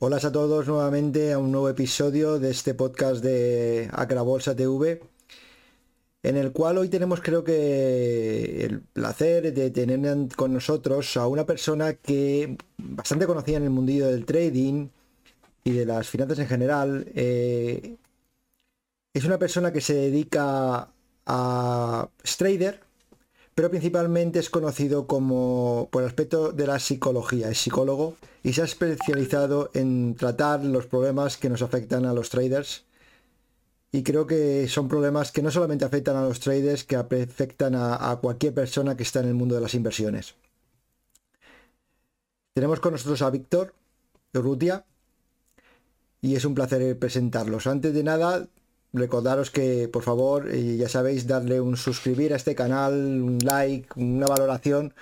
Hola a todos nuevamente a un nuevo episodio de este podcast de Acrabolsa TV, en el cual hoy tenemos creo que el placer de tener con nosotros a una persona que bastante conocida en el mundillo del trading y de las finanzas en general. Eh, es una persona que se dedica a trader, pero principalmente es conocido como por el aspecto de la psicología, es psicólogo y se ha especializado en tratar los problemas que nos afectan a los traders. Y creo que son problemas que no solamente afectan a los traders, que afectan a, cualquier persona que está en el mundo de las inversiones. Tenemos con nosotros a Víctor Urrutia y es un placer presentarlos. Antes de nada, recordaros que por favor ya sabéis darle un suscribir a este canal un like una valoración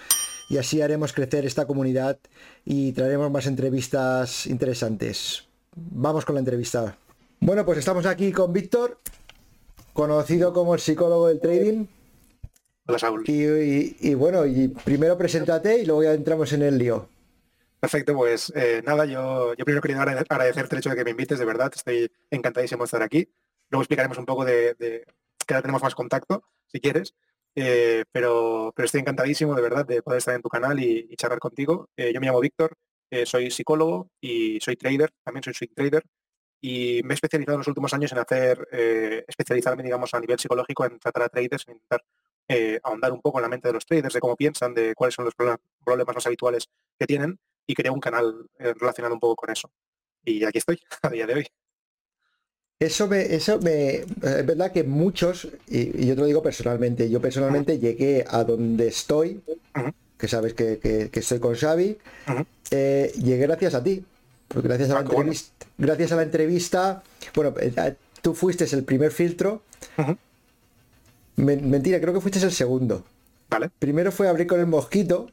y así haremos crecer esta comunidad y traeremos más entrevistas interesantes vamos con la entrevista bueno pues estamos aquí con Víctor conocido como el psicólogo del trading Hola Saúl. Y, bueno, y primero preséntate y luego ya entramos en el lío. Perfecto, pues eh, nada, yo, yo primero quería agradecerte el hecho de que me invites, de verdad, estoy encantadísimo de estar aquí. Luego explicaremos un poco de, que ahora tenemos más contacto, si quieres. Eh, pero, pero estoy encantadísimo, de verdad, de poder estar en tu canal y, charlar contigo. Eh, yo me llamo Víctor, eh, soy psicólogo y soy trader, también soy swing trader. Y me he especializado en los últimos años en hacer, especializarme, digamos, a nivel psicológico en tratar a traders, en intentar ahondar un poco en la mente de los traders, de cómo piensan, de cuáles son los problemas más habituales que tienen y creé un canal relacionado un poco con eso. Y aquí estoy, a día de hoy. Eso me, eso me, es verdad que muchos, y, yo te lo digo personalmente, yo personalmente llegué a donde estoy, que sabes que, estoy con Xavi, eh, llegué gracias a ti, porque gracias a, la ah, entrevista, gracias a la entrevista, bueno, eh, tú fuiste el primer filtro, mentira, creo que fuiste el segundo. Vale. Primero fue abrir con el mosquito.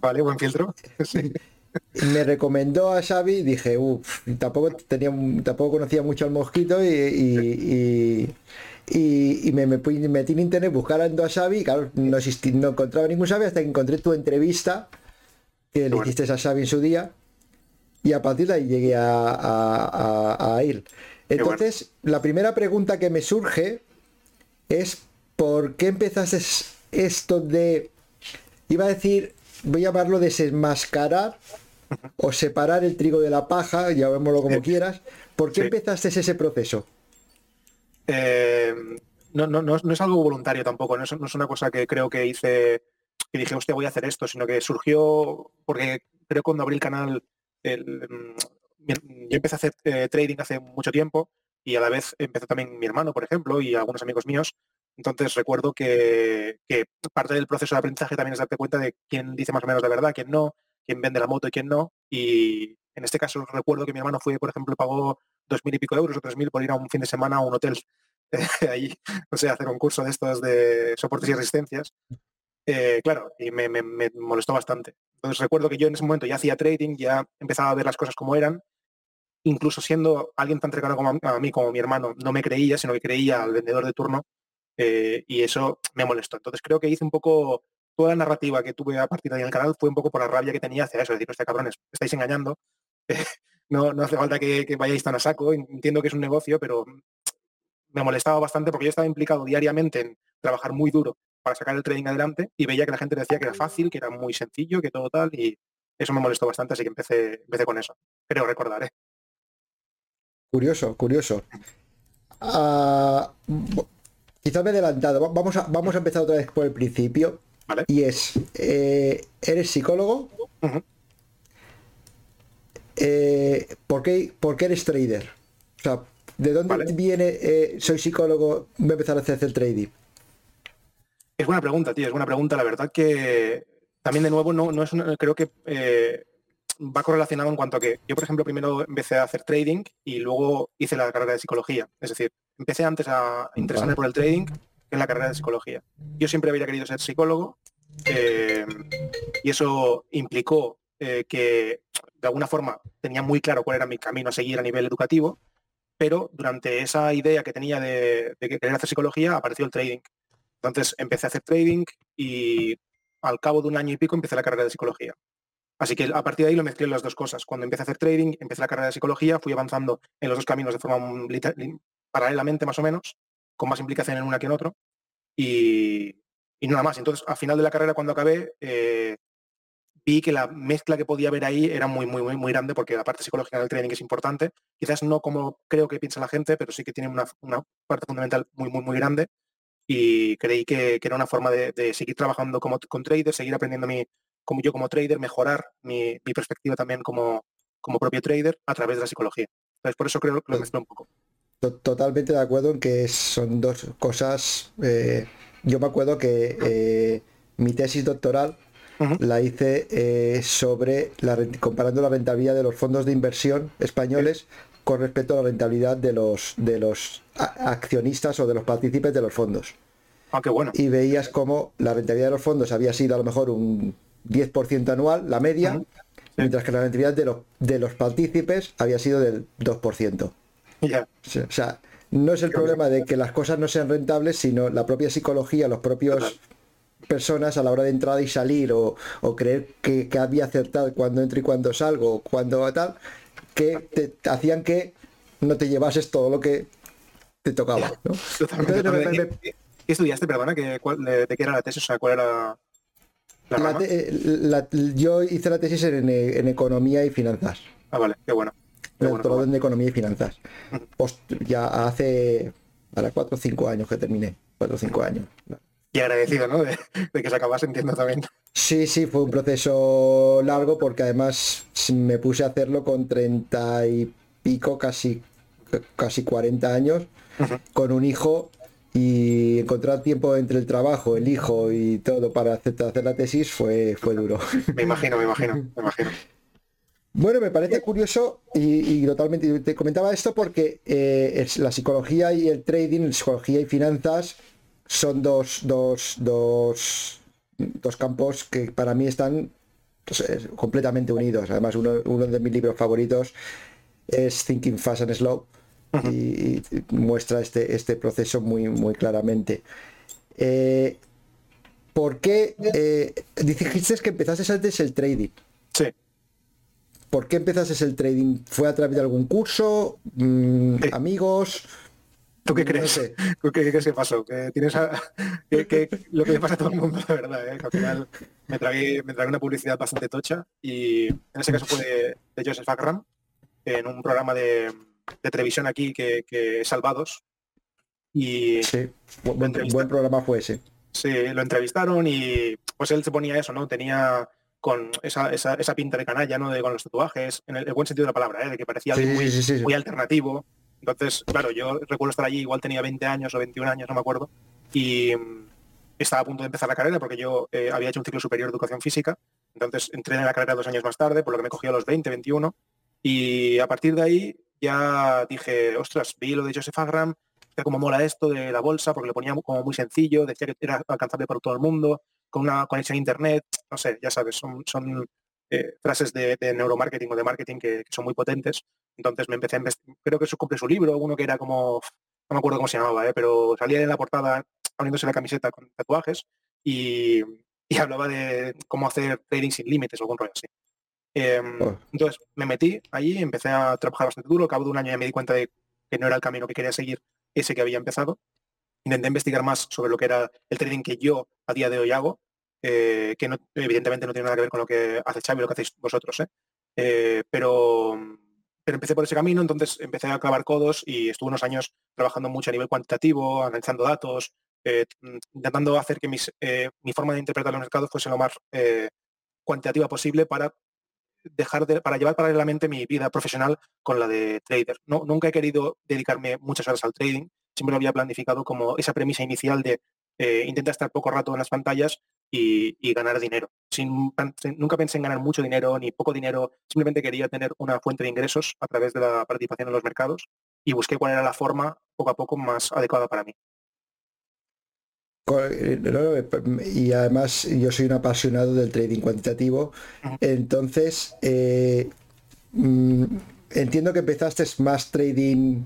Vale, buen filtro. sí me recomendó a Xavi, dije, uff, tampoco tenía, tampoco conocía mucho al mosquito y, y, me, metí en internet buscando a Xavi, claro, no existí, no encontraba ningún Xavi hasta que encontré tu entrevista que le hiciste a Xavi en su día y a partir de ahí llegué a, a, ir. Entonces, la primera pregunta que me surge es ¿por qué empezaste esto de, iba a decir, voy a llamarlo desenmascarar o separar el trigo de la paja, llamémoslo como quieras. ¿Por qué empezaste ese proceso? Eh, no, no, no, es algo voluntario tampoco, no es, una cosa que creo que hice, que dije, hostia, voy a hacer esto, sino que surgió porque creo cuando abrí el canal, mm, yo empecé a hacer eh, trading hace mucho tiempo y a la vez empezó también mi hermano, por ejemplo, y algunos amigos míos. Entonces recuerdo que, que, parte del proceso de aprendizaje también es darte cuenta de quién dice más o menos la verdad, quién no, quién vende la moto y quién no. Y en este caso recuerdo que mi hermano fue, por ejemplo, pagó dos mil y pico euros o tres mil por ir a un fin de semana a un hotel ahí, no sé, hacer un curso de estos de soportes y resistencias. Eh, claro, y me, molestó bastante. Entonces recuerdo que yo en ese momento ya hacía trading, ya empezaba a ver las cosas como eran. Incluso siendo alguien tan cercano como a, mí como mi hermano, no me creía, sino que creía al vendedor de turno. Eh, y eso me molestó. Entonces creo que hice un poco toda la narrativa que tuve a partir de ahí en el canal fue un poco por la rabia que tenía hacia eso, es decir, este cabrones, estáis engañando, no, no hace falta que, vayáis tan a saco, entiendo que es un negocio, pero me molestaba bastante porque yo estaba implicado diariamente en trabajar muy duro para sacar el trading adelante y veía que la gente decía que era fácil, que era muy sencillo, que todo tal, y eso me molestó bastante, así que empecé, empecé con eso. Creo recordar, ¿eh? Curioso, curioso. Uh, quizás me he adelantado. Vamos a, vamos a empezar otra vez por el principio. Y es, eh, eres psicólogo. Eh, ¿por, qué, eres trader? O sea, ¿de dónde viene eh, soy psicólogo, voy a empezar a hacer el trading? Es buena pregunta, tío, es buena pregunta. La verdad que también de nuevo no, no es creo que va correlacionado en cuanto a que yo, por ejemplo, primero empecé a hacer trading y luego hice la carrera de psicología. Es decir, empecé antes a interesarme por el trading en la carrera de psicología. Yo siempre había querido ser psicólogo eh, y eso implicó eh, que de alguna forma tenía muy claro cuál era mi camino a seguir a nivel educativo, pero durante esa idea que tenía de, querer hacer psicología apareció el trading. Entonces empecé a hacer trading y al cabo de un año y pico empecé la carrera de psicología. Así que a partir de ahí lo mezclé las dos cosas. Cuando empecé a hacer trading, empecé la carrera de psicología, fui avanzando en los dos caminos de forma paralelamente más o menos, con más implicación en una que en otro. Y, nada más. Entonces, al final de la carrera, cuando acabé, eh, vi que la mezcla que podía haber ahí era muy, muy, muy, muy grande, porque la parte psicológica del trading es importante. Quizás no como creo que piensa la gente, pero sí que tiene una, parte fundamental muy, muy, muy grande. Y creí que, era una forma de, seguir trabajando como, con traders, seguir aprendiendo mi, como yo como trader, mejorar mi, perspectiva también como, como propio trader a través de la psicología. Entonces, por eso creo que lo mezclo un poco. Totalmente de acuerdo en que son dos cosas. Eh, yo me acuerdo que eh, mi tesis doctoral la hice eh, sobre la, comparando la rentabilidad de los fondos de inversión españoles con respecto a la rentabilidad de los de los accionistas o de los partícipes de los fondos. Ah, bueno. Y veías como la rentabilidad de los fondos había sido a lo mejor un 10% anual, la media, mientras que la rentabilidad de los, de los partícipes había sido del 2%. O sea, no es el problema de que las cosas no sean rentables, sino la propia psicología, los propios personas a la hora de entrar y salir o, creer que, había acertado cuando entro y cuando salgo, cuando tal, que te, hacían que no te llevases todo lo que te tocaba. ¿no? ¿Qué, estudiaste, perdona? ¿De qué era la tesis? O sea, ¿cuál era la, yo hice la tesis en, economía y finanzas. Ah, vale, qué bueno. Todo en economía y finanzas. ya hace ahora cuatro o cinco años que terminé. Cuatro o cinco años. Y agradecido, ¿no? De, que se acabase, entiendo también. Sí, sí, fue un proceso largo porque además me puse a hacerlo con treinta y pico, casi, casi 40 años, con un hijo y encontrar tiempo entre el trabajo, el hijo y todo para hacer, hacer la tesis fue, fue duro. Me imagino, me imagino, me imagino. Bueno, me parece curioso y, totalmente te comentaba esto porque eh, la psicología y el trading, psicología y finanzas son dos, dos, dos, dos campos que para mí están completamente unidos. Además, uno, uno, de mis libros favoritos es Thinking Fast and Slow y, muestra este, este proceso muy, muy claramente. Eh, ¿Por qué eh, dijiste que empezaste antes el trading? Sí. ¿Por qué empezaste el trading? ¿Fue a través de algún curso? Mm, ¿Amigos? ¿Tú qué crees? qué, crees que pasó? ¿Que tienes lo que le pasa a todo el mundo, de verdad, ¿eh? que al final me tragué, me una publicidad bastante tocha y en ese caso fue de, Joseph Akram en un programa de, televisión aquí que, que Salvados. Y sí, buen, buen programa fue ese. Sí, lo entrevistaron y pues él se ponía eso, ¿no? Tenía con esa, esa, esa pinta de canalla, ¿no? De con los tatuajes, en el, buen sentido de la palabra, ¿eh? de que parecía algo muy, muy alternativo. Entonces, claro, yo recuerdo estar allí, igual tenía 20 años o 21 años, no me acuerdo, y mm, estaba a punto de empezar la carrera porque yo eh, había hecho un ciclo superior de educación física, entonces entré en la carrera dos años más tarde, por lo que me cogió a los 20, 21, y a partir de ahí ya dije, ostras, vi lo de Joseph Agram, que como mola esto de la bolsa, porque lo ponía como muy sencillo, decía que era alcanzable por todo el mundo, con una conexión a internet, no sé, ya sabes, son, son eh, frases de, neuromarketing o de marketing que, son muy potentes. Entonces me empecé a investigar, creo que eso compré su libro, uno que era como, no me acuerdo cómo se llamaba, eh, pero salía en la portada poniéndose la camiseta con tatuajes y, hablaba de cómo hacer trading sin límites o algún rollo así. Em, oh. Entonces me metí allí, empecé a trabajar bastante duro, al cabo de un año ya me di cuenta de que no era el camino que quería seguir, ese que había empezado. Intenté investigar más sobre lo que era el trading que yo a día de hoy hago eh, que evidentemente no tiene nada que ver con lo que hace Xavi, lo que hacéis vosotros, ¿eh? Eh, pero, pero empecé por ese camino, entonces empecé a clavar codos y estuve unos años trabajando mucho a nivel cuantitativo, analizando datos, intentando hacer que mi forma de interpretar los mercados fuese lo más cuantitativa posible para dejar de, para llevar paralelamente mi vida profesional con la de trader. No, nunca he querido dedicarme muchas horas al trading, siempre lo había planificado como esa premisa inicial de eh, intenta estar poco rato en las pantallas y, ganar dinero. Sin, nunca pensé en ganar mucho dinero ni poco dinero, simplemente quería tener una fuente de ingresos a través de la participación en los mercados y busqué cuál era la forma poco a poco más adecuada para mí. Eh, y además yo soy un apasionado del trading cuantitativo, entonces eh, mm, entiendo que empezaste más trading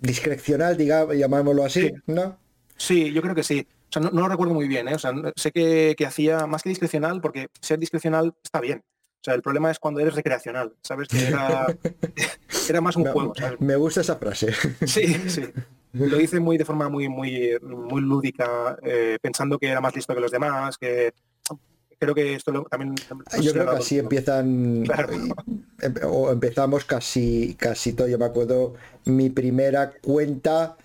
discrecional, digamos, llamámoslo así, ¿no? Sí, yo creo que sí. O sea, no, lo recuerdo muy bien, ¿eh? O sea, sé que, hacía más que discrecional, porque ser discrecional está bien. sea, el problema es cuando eres recreacional, ¿sabes? Que era, era más un juego. Me gusta esa frase. Sí, sí. Lo hice muy de forma muy, muy, muy lúdica, eh, pensando que era más listo que los demás, que creo que esto también... Yo creo que así empiezan... Em, o empezamos casi, casi todo. Yo me acuerdo, mi primera cuenta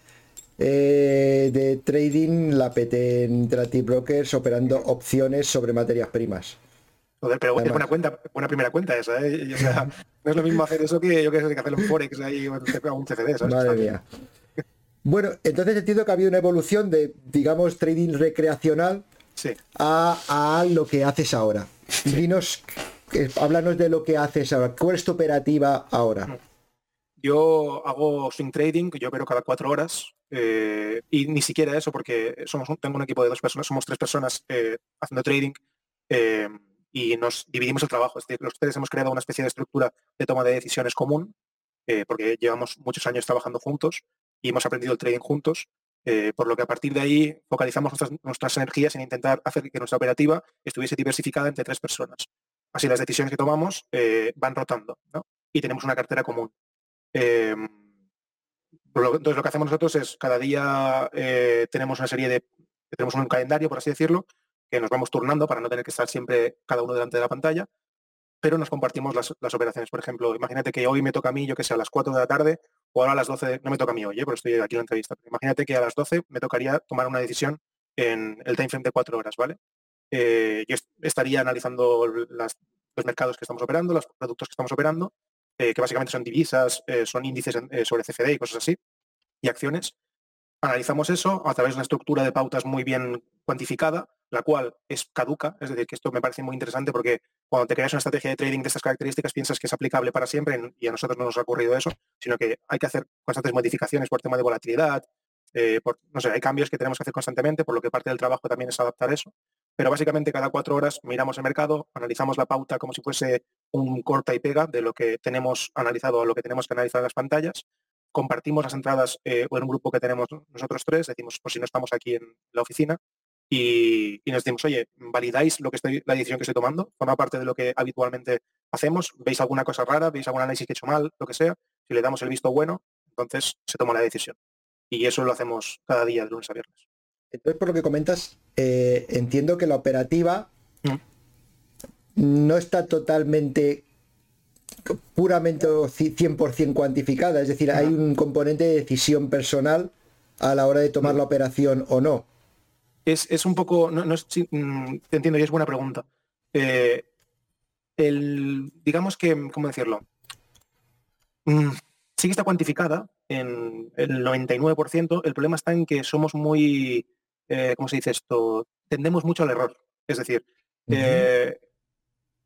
eh, de trading la PT en Interactive Brokers operando opciones sobre materias primas. Joder, pero es buena cuenta, buena primera cuenta esa, ¿eh? no es lo mismo hacer eso que yo que, que hacerlo en Forex ahí un CFD, ¿sabes? Madre mía. Bueno, entonces entiendo que ha habido una evolución de, digamos, trading recreacional a, lo que haces ahora. Dinos, eh, háblanos de lo que haces ahora. ¿Cuál es tu operativa ahora? Yo hago swing trading, yo opero cada cuatro horas. Eh, y ni siquiera eso, porque somos tengo un equipo de dos personas, somos tres personas eh, haciendo trading y nos dividimos el trabajo. Es decir, los tres hemos creado una especie de estructura de toma de decisiones común, porque llevamos muchos años trabajando juntos y hemos aprendido el trading juntos. Eh, por lo que a partir de ahí focalizamos nuestras, energías en intentar hacer que nuestra operativa estuviese diversificada entre tres personas. Así las decisiones que tomamos eh, van rotando y tenemos una cartera común. Em, entonces lo que hacemos nosotros es cada día eh, tenemos una serie de, tenemos un calendario, por así decirlo, que nos vamos turnando para no tener que estar siempre cada uno delante de la pantalla pero nos compartimos las, operaciones. Por ejemplo, imagínate que hoy me toca a mí, yo que sé, a las 4 de la tarde, o ahora a las 12, no me toca a mí hoy, ¿eh? pero estoy aquí en la entrevista. Imagínate que a las 12 me tocaría tomar una decisión en el time frame de 4 horas, ¿vale? Eh, yo estaría analizando los mercados que estamos operando, los productos que estamos operando, eh, que básicamente son divisas, son índices sobre CFD y cosas así, y acciones. Analizamos eso a través de una estructura de pautas muy bien cuantificada, la cual es caduca, es decir, que esto me parece muy interesante porque cuando te creas una estrategia de trading de estas características piensas que es aplicable para siempre y a nosotros no nos ha ocurrido eso, sino que hay que hacer constantes modificaciones por tema de volatilidad, eh, no sé, hay cambios que tenemos que hacer constantemente, por lo que parte del trabajo también es adaptar eso. Pero básicamente cada cuatro horas miramos el mercado, analizamos la pauta como si fuese un corta y pega de lo que tenemos analizado o lo que tenemos que analizar en las pantallas compartimos las entradas eh, en un grupo que tenemos nosotros tres, decimos, por si no estamos aquí en la oficina, y, nos decimos, oye, ¿validáis lo que estoy, la decisión que estoy tomando? ¿Forma parte de lo que habitualmente hacemos? ¿Veis alguna cosa rara? ¿Veis algún análisis que he hecho mal? Lo que sea. Si le damos el visto bueno, entonces se toma la decisión. Y eso lo hacemos cada día, de lunes a viernes. Entonces, por lo que comentas, eh, entiendo que la operativa mm. No está totalmente puramente 100% cuantificada, es decir, hay un componente de decisión personal a la hora de tomar la operación o no. Es, un poco, no, mm, te entiendo y es buena pregunta. Eh, el, digamos que, ¿cómo decirlo? Mm, sí que está cuantificada en el 99%, el problema está en que somos muy, eh, ¿cómo se dice esto? Tendemos mucho al error. Es decir,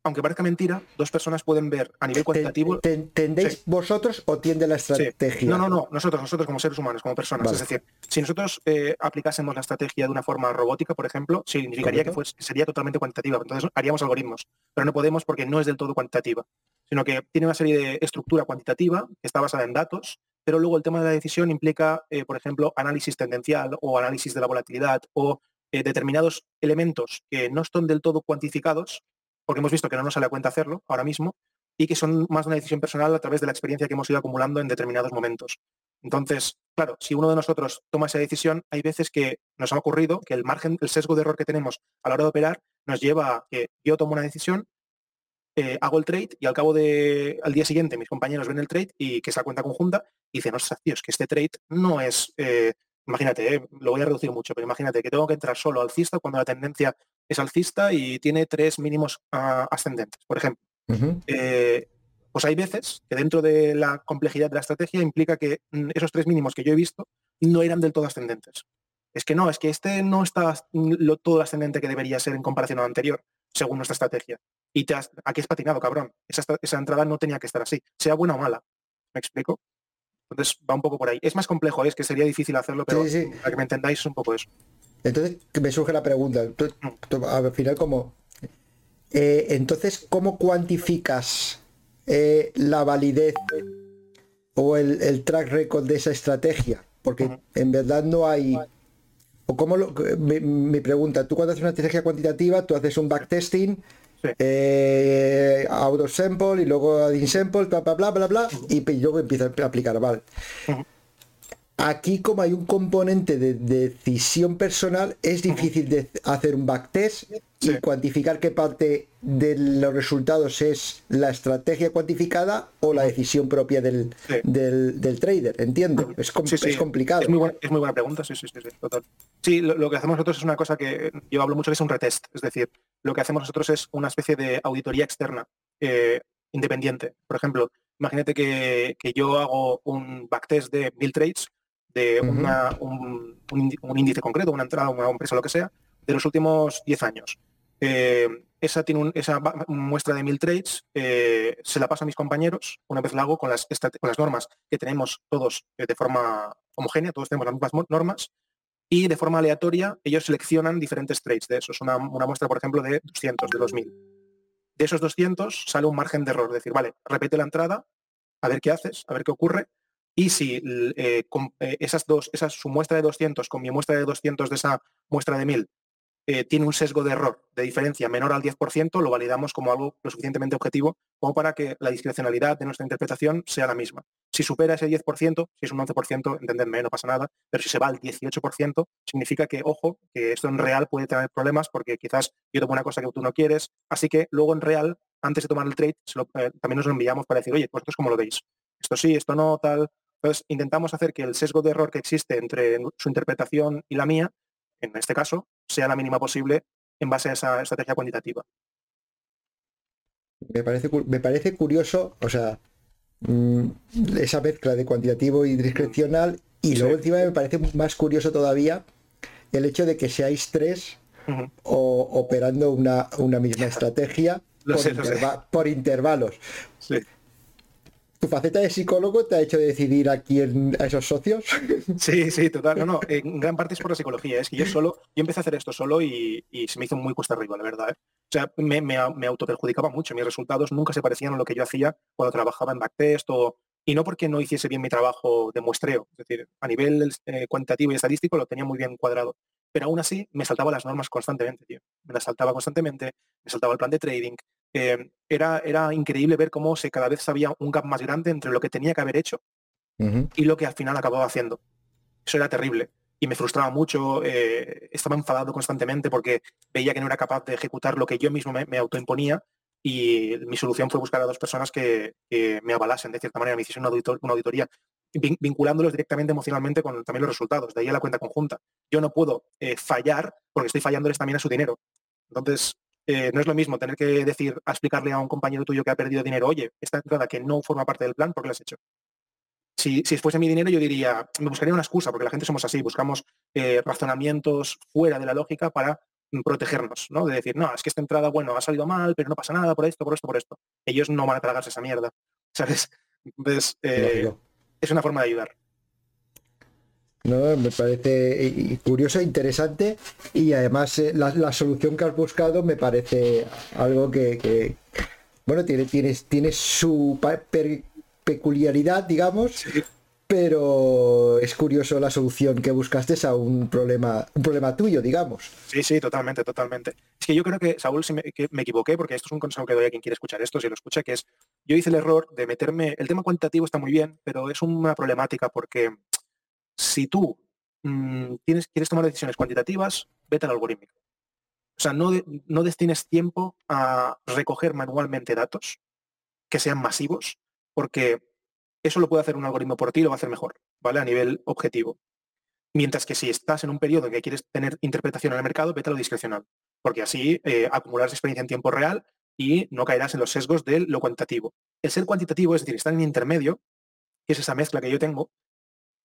aunque parezca mentira, dos personas pueden ver a nivel cuantitativo. ¿Tendéis vosotros o tiende la estrategia? No, no, no, nosotros, nosotros como seres humanos, como personas. Es decir, si nosotros eh, aplicásemos la estrategia de una forma robótica, por ejemplo, significaría que sería totalmente cuantitativa. Entonces haríamos algoritmos, pero no podemos porque no es del todo cuantitativa, sino que tiene una serie de estructura cuantitativa que está basada en datos, pero luego el tema de la decisión implica, eh, por ejemplo, análisis tendencial o análisis de la volatilidad o eh, determinados elementos que no están del todo cuantificados porque hemos visto que no nos sale a cuenta hacerlo ahora mismo y que son más una decisión personal a través de la experiencia que hemos ido acumulando en determinados momentos. Entonces, claro, si uno de nosotros toma esa decisión, hay veces que nos ha ocurrido que el margen, el sesgo de error que tenemos a la hora de operar nos lleva a que yo tomo una decisión, eh, hago el trade y al cabo de, al día siguiente mis compañeros ven el trade y que es la cuenta conjunta y dicen, ostras, tío, es que este trade no es, eh, imagínate, eh, lo voy a reducir mucho, pero imagínate que tengo que entrar solo alcista cuando la tendencia es alcista y tiene tres mínimos ah, ascendentes, por ejemplo. Eh, pues hay veces que dentro de la complejidad de la estrategia implica que mm, esos tres mínimos que yo he visto no eran del todo ascendentes. Es que no, es que este no está lo, todo ascendente que debería ser en comparación al anterior, según nuestra estrategia. Y te has, aquí es patinado, cabrón. Esa, esa entrada no tenía que estar así, sea buena o mala. ¿Me explico? Entonces va un poco por ahí. Es más complejo, ¿eh? es que sería difícil hacerlo, pero para que me entendáis es un poco eso. Entonces me surge la pregunta, al final como... Eh, entonces, ¿cómo cuantificas eh, la validez o el, track record de esa estrategia? Porque en verdad no hay... O cómo lo, mi, pregunta, tú cuando haces una estrategia cuantitativa, tú haces un backtesting eh, auto sample y luego add sample, bla, bla, bla, bla, bla, y luego empieza a aplicar, vale. Aquí como hay un componente de, decisión personal, es difícil de hacer un backtest y cuantificar qué parte de los resultados es la estrategia cuantificada o la decisión propia del, del, trader, entiendo. Es, es, complicado. Es muy, buena, es muy, buena, pregunta, sí, sí, sí, total. Sí, lo, que hacemos nosotros es una cosa que yo hablo mucho que es un retest, es decir, lo que hacemos nosotros es una especie de auditoría externa eh, independiente. Por ejemplo, imagínate que, que yo hago un backtest de mil trades de un, índice concreto, una entrada, una empresa, lo que sea, de los últimos 10 años. Eh, esa, tiene esa muestra de mil trades, eh, se la paso a mis compañeros, una vez la hago con las, con las normas que tenemos todos eh, de forma homogénea, todos tenemos las mismas normas, y de forma aleatoria ellos seleccionan diferentes trades de esos. Una, una muestra, por ejemplo, de 200, de 2000. De esos 200 sale un margen de error, decir, vale, repite la entrada, a ver qué haces, a ver qué ocurre, y si eh, eh, esas dos, esa, su muestra de 200 con mi muestra de 200 de esa muestra de 1000 eh, tiene un sesgo de error de diferencia menor al 10%, lo validamos como algo lo suficientemente objetivo como para que la discrecionalidad de nuestra interpretación sea la misma. Si supera ese 10%, si es un 11%, entendedme, no pasa nada, pero si se va al 18%, significa que, ojo, que esto en real puede tener problemas porque quizás yo tomo una cosa que tú no quieres, así que luego en real, antes de tomar el trade, también nos lo enviamos para decir, oye, vosotros cómo lo veis. Esto sí, esto no, tal, entonces, intentamos hacer que el sesgo de error que existe entre su interpretación y la mía, en este caso, sea la mínima posible en base a esa estrategia cuantitativa. Me parece, me parece curioso, o sea, mm, esa mezcla de cuantitativo y discrecional, y luego encima me parece más curioso todavía el hecho de que seáis tres o, operando una, misma estrategia por, por, intervalos. Sí tu faceta de psicólogo te ha hecho decidir a quién, a esos socios. Sí, sí, total. No, no, en gran parte es por la psicología. Es que yo solo, yo empecé a hacer esto solo y, se me hizo muy cuesta arriba, la verdad. ¿eh? O sea, me, me, me autoperjudicaba mucho. Mis resultados nunca se parecían a lo que yo hacía cuando trabajaba en backtest o, y no porque no hiciese bien mi trabajo de muestreo. Es decir, a nivel eh, cuantitativo y estadístico lo tenía muy bien cuadrado. Pero aún así me saltaba las normas constantemente, tío. Me las saltaba constantemente, me saltaba el plan de trading, Em, era, era increíble ver cómo se cada vez había un gap más grande entre lo que tenía que haber hecho y lo que al final acababa haciendo. Eso era terrible y me frustraba mucho, eh, estaba enfadado constantemente porque veía que no era capaz de ejecutar lo que yo mismo me, autoimponía y mi solución fue buscar a dos personas que, me avalasen, de cierta manera, me hiciesen una, una auditoría, vinculándolos directamente emocionalmente con también los resultados, de ahí a la cuenta conjunta. Yo no puedo eh, fallar porque estoy fallándoles también a su dinero. Entonces, eh, no es lo mismo tener que decir, a explicarle a un compañero tuyo que ha perdido dinero, oye, esta entrada que no forma parte del plan, ¿por qué la has hecho? Si, si fuese mi dinero, yo diría, me buscaría una excusa, porque la gente somos así, buscamos eh, razonamientos fuera de la lógica para protegernos, ¿no? De decir, no, es que esta entrada, bueno, ha salido mal, pero no pasa nada por esto, por esto, por esto. Ellos no van a tragarse esa mierda, ¿sabes? Entonces, eh, es una forma de ayudar. ¿No? Me parece eh, curioso, interesante y además eh, la, solución que has buscado me parece algo que, bueno, tiene, tiene, tiene su peculiaridad, digamos, pero es curioso la solución que buscaste a un problema, un problema tuyo, digamos. Sí, sí, totalmente, totalmente. Es que yo creo que, Saúl, si me, me equivoqué, porque esto es un consejo que doy a quien quiere escuchar esto, si lo escucha, que es, yo hice el error de meterme, el tema cuantitativo está muy bien, pero es una problemática porque si tú mm, tienes, quieres tomar decisiones cuantitativas, vete al algorítmico. O sea, no, no destines tiempo a recoger manualmente datos que sean masivos, porque eso lo puede hacer un algoritmo por ti y lo va a hacer mejor, ¿vale? A nivel objetivo. Mientras que si estás en un periodo en que quieres tener interpretación en el mercado, vete a lo discrecional, porque así eh, acumularás experiencia en tiempo real y no caerás en los sesgos de lo cuantitativo. El ser cuantitativo, es decir, estar en intermedio, que es esa mezcla que yo tengo,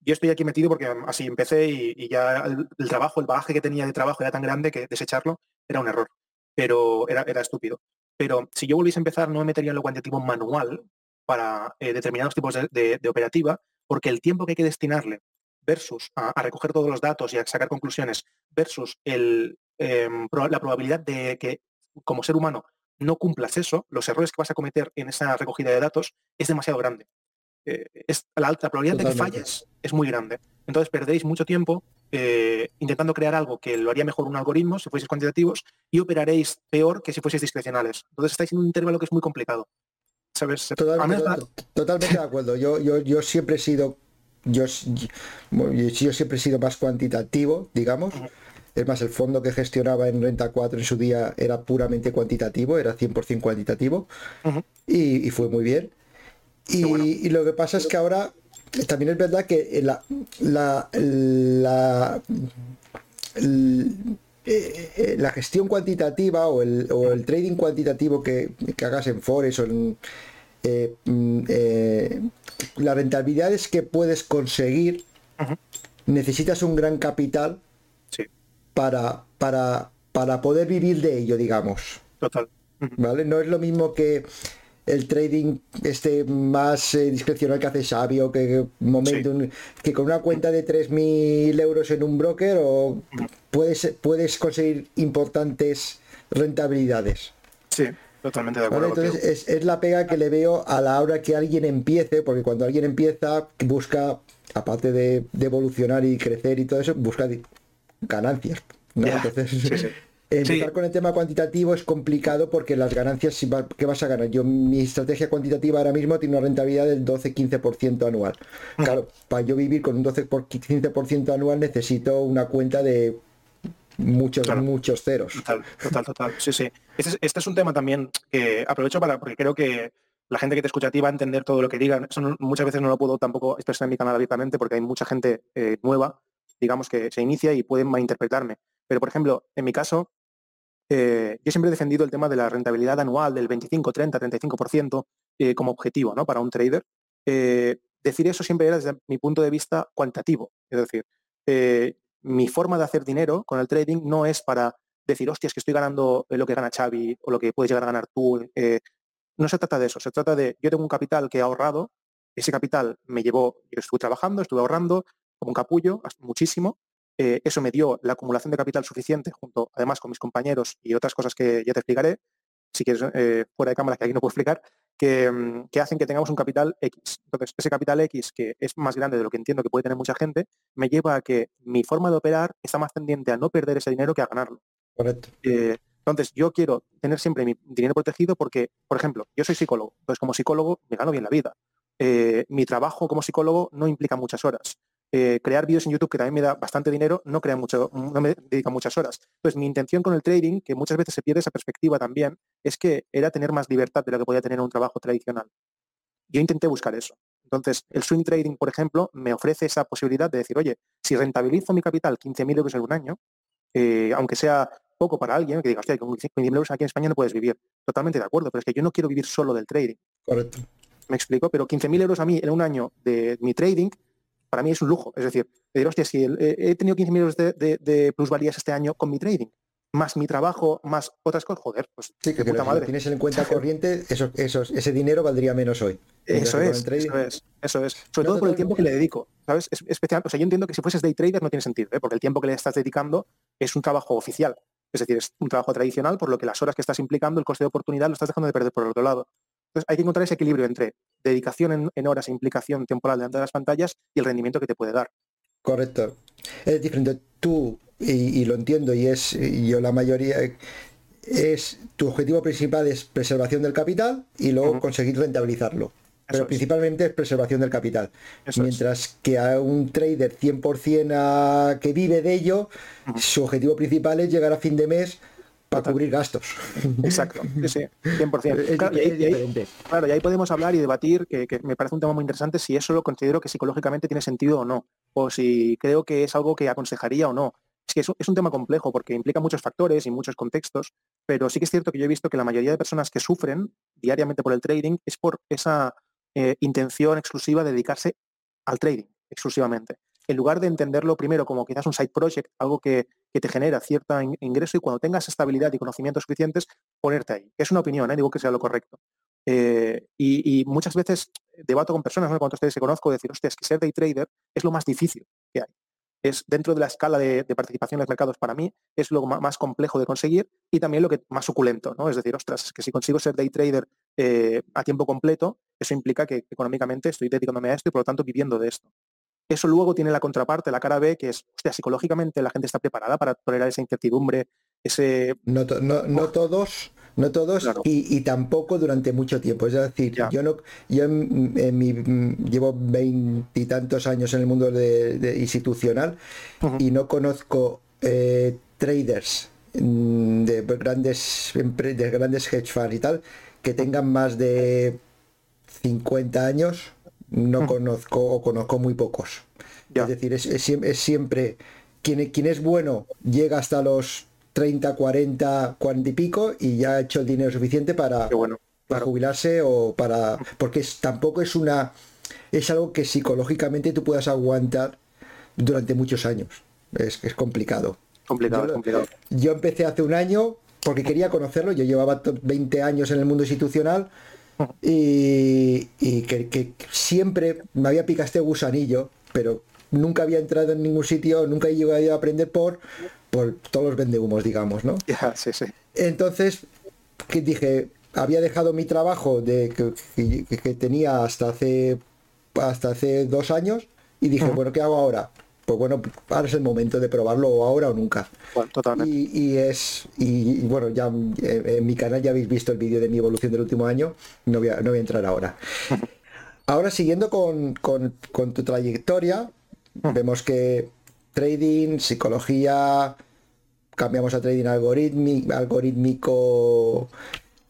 yo estoy aquí metido porque así empecé y, ya el, trabajo, el bagaje que tenía de trabajo era tan grande que desecharlo era un error, pero era, estúpido. Pero si yo volviese a empezar, no me metería en lo cuantitativo manual para eh, determinados tipos de, operativa, porque el tiempo que hay que destinarle versus a, recoger todos los datos y a sacar conclusiones, versus el, em, la probabilidad de que como ser humano no cumplas eso, los errores que vas a cometer en esa recogida de datos es demasiado grande. Eh, es, la, alta probabilidad de que falles es muy grande. Entonces perdéis mucho tiempo eh, intentando crear algo que lo haría mejor un algoritmo si fueseis cuantitativos y operaréis peor que si fueseis discrecionales. Entonces estáis en un intervalo que es muy complicado. ¿Sabes? Totalmente, de acuerdo. Yo, yo, yo siempre he sido yo, yo, siempre he sido más cuantitativo, digamos. Es más, el fondo que gestionaba en Renta 4 en su día era puramente cuantitativo, era 100% cuantitativo y, fue muy bien. Y, lo que pasa es que ahora también es verdad que la, la, la, eh, eh, la gestión cuantitativa o el, o el, trading cuantitativo que, que hagas en Forex o en, eh, mm, eh, las rentabilidades que puedes conseguir, necesitas un gran capital para, para, para poder vivir de ello, digamos. Total. ¿Vale? No es lo mismo que el trading este más eh, discrecional que hace Sabio, que momento que con una cuenta de 3.000 euros en un broker o puedes, puedes conseguir importantes rentabilidades. Sí. Totalmente de acuerdo. entonces es, la pega que le veo a la hora que alguien empiece, porque cuando alguien empieza busca, aparte de, evolucionar y crecer y todo eso, busca ganancias. Entonces, empezar con el tema cuantitativo es complicado porque las ganancias, ¿qué vas a ganar? Yo mi estrategia cuantitativa ahora mismo tiene una rentabilidad del 12-15% anual. Claro, para yo vivir con un 12-15% anual necesito una cuenta de muchos, muchos ceros. Total, total, total. Sí, sí. Este, este, es un tema también que aprovecho para, porque creo que la gente que te escucha a ti va a entender todo lo que digan. Eso muchas veces no lo puedo tampoco expresar en mi canal abiertamente porque hay mucha gente eh, nueva, digamos, que se inicia y pueden malinterpretarme. Pero, por ejemplo, en mi caso, eh, yo siempre he defendido el tema de la rentabilidad anual del 25, 30, 35% como objetivo ¿no? para un trader. Eh, decir eso siempre era desde mi punto de vista cuantitativo. Es decir, mi forma de hacer dinero con el trading no es para decir, hostias, que estoy ganando lo que gana Xavi o lo que puedes llegar a ganar tú. Eh, no se trata de eso, se trata de, yo tengo un capital que he ahorrado, ese capital me llevó, yo estuve trabajando, estuve ahorrando como un capullo, muchísimo, eh, eso me dio la acumulación de capital suficiente, junto además con mis compañeros y otras cosas que ya te explicaré, si quieres eh, fuera de cámara que aquí no puedo explicar, Mm, que, hacen que tengamos un capital X. Entonces, ese capital X, que es más grande de lo que entiendo que puede tener mucha gente, me lleva a que mi forma de operar está más tendiente a no perder ese dinero que a ganarlo. Correcto. Eh, entonces, yo quiero tener siempre mi dinero protegido porque, por ejemplo, yo soy psicólogo. Entonces, como psicólogo, me gano bien la vida. Eh, mi trabajo como psicólogo no implica muchas horas. Eh, crear vídeos en YouTube, que también me da bastante dinero, no, crea mucho, no me dedica muchas horas. Entonces, mi intención con el trading, que muchas veces se pierde esa perspectiva también, es que era tener más libertad de lo que podía tener un trabajo tradicional. Yo intenté buscar eso. Entonces, el swing trading, por ejemplo, me ofrece esa posibilidad de decir, oye, si rentabilizo mi capital 15.000 euros en un año, eh, aunque sea poco para alguien, que diga, hostia, con 15.000 euros aquí en España no puedes vivir. Totalmente de acuerdo, pero es que yo no quiero vivir solo del trading. Correcto. Me explico, pero 15.000 euros a mí en un año de mi trading para mí es un lujo. Es decir, decir hostia, si he tenido 15 millones de, plusvalías este año con mi trading, más mi trabajo, más otras cosas, joder, pues sí, que puta madre. tienes en cuenta corriente, ese dinero valdría menos hoy. Eso es, eso es, eso es. Sobre todo por el tiempo que le dedico, ¿sabes? Es especial, o sea, yo entiendo que si fueses day trader no tiene sentido, ¿eh? porque el tiempo que le estás dedicando es un trabajo oficial. Es decir, es un trabajo tradicional, por lo que las horas que estás implicando, el coste de oportunidad lo estás dejando de perder por el otro lado. Entonces hay que encontrar ese equilibrio entre dedicación en, horas e implicación temporal delante de las pantallas y el rendimiento que te puede dar. Correcto. Es diferente. Tú, y, lo entiendo, y es yo la mayoría, es tu objetivo principal es preservación del capital y luego conseguir rentabilizarlo. Pero principalmente es preservación del capital. Mientras que a un trader 100% que vive de ello, su objetivo principal es llegar a fin de mes para cubrir gastos. Exacto, sí, 100%. Claro y, ahí, claro, y ahí podemos hablar y debatir, que, me parece un tema muy interesante, si eso lo considero que psicológicamente tiene sentido o no, o si creo que es algo que aconsejaría o no. Es que es, un tema complejo porque implica muchos factores y muchos contextos, pero sí que es cierto que yo he visto que la mayoría de personas que sufren diariamente por el trading es por esa eh, intención exclusiva de dedicarse al trading exclusivamente en lugar de entenderlo primero como quizás un side project, algo que, te genera cierto ingreso y cuando tengas estabilidad y conocimientos suficientes, ponerte ahí. Es una opinión, ¿eh? digo que sea lo correcto. Eh, y, muchas veces debato con personas, ¿no? cuando ustedes se conozco, decir, hostia, es que ser day trader es lo más difícil que hay. Es dentro de la escala de, participación en los mercados para mí, es lo más complejo de conseguir y también lo que más suculento, ¿no? Es decir, ostras, es que si consigo ser day trader eh, a tiempo completo, eso implica que económicamente estoy dedicándome a esto y por lo tanto viviendo de esto. Eso luego tiene la contraparte, la cara B, que es, hostia, psicológicamente la gente está preparada para tolerar esa incertidumbre, ese... No, no, todos, no todos y, tampoco durante mucho tiempo. Es decir, yo no, yo en, mi, llevo veintitantos años en el mundo de, institucional y no conozco eh, traders mm, de grandes de grandes hedge funds y tal que tengan más de 50 años no conozco o conozco muy pocos. Es decir, es, siempre quien, quien, es bueno llega hasta los 30, 40, 40 y pico y ya ha hecho el dinero suficiente para, para jubilarse o para... Porque tampoco es una... Es algo que psicológicamente tú puedas aguantar durante muchos años. Es, es complicado. Complicado, yo, complicado. Yo empecé hace un año porque quería conocerlo. Yo llevaba 20 años en el mundo institucional y, que, siempre me había picado este gusanillo, pero nunca había entrado en ningún sitio, nunca he llegado a aprender por, por todos los vendehumos, digamos, ¿no? sí, sí. Entonces, que dije, había dejado mi trabajo de que, tenía hasta hace hasta hace dos años y dije, bueno, ¿qué hago ahora? Pues bueno, ahora es el momento de probarlo ahora o nunca. totalmente. Y, es, y, bueno, ya eh, en mi canal ya habéis visto el vídeo de mi evolución del último año, no voy a, no voy a entrar ahora. ahora siguiendo con, tu trayectoria, vemos que trading, psicología, cambiamos a trading algorítmico, algorítmico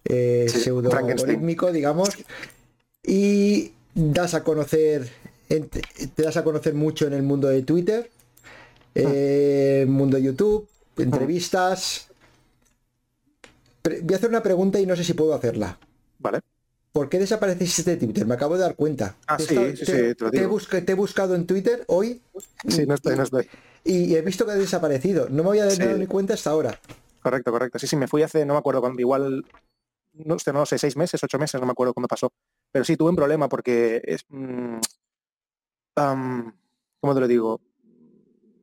eh, pseudo algorítmico, digamos, y das a conocer te das a conocer mucho en el mundo de Twitter, eh, mundo de YouTube, entrevistas. voy a hacer una pregunta y no sé si puedo hacerla. Vale. ¿Por qué desapareciste de Twitter? Me acabo de dar cuenta. Ah, sí, sí, te, he buscado en Twitter hoy. Sí, no estoy, no estoy. Y he visto que ha desaparecido. No me voy a dar ni cuenta hasta ahora. Correcto, correcto. Sí, sí, me fui hace, no me acuerdo cuándo, igual, no sé, no sé, seis meses, ocho meses, no me acuerdo cuándo pasó. Pero sí, tuve un problema porque es, ¿cómo te lo digo?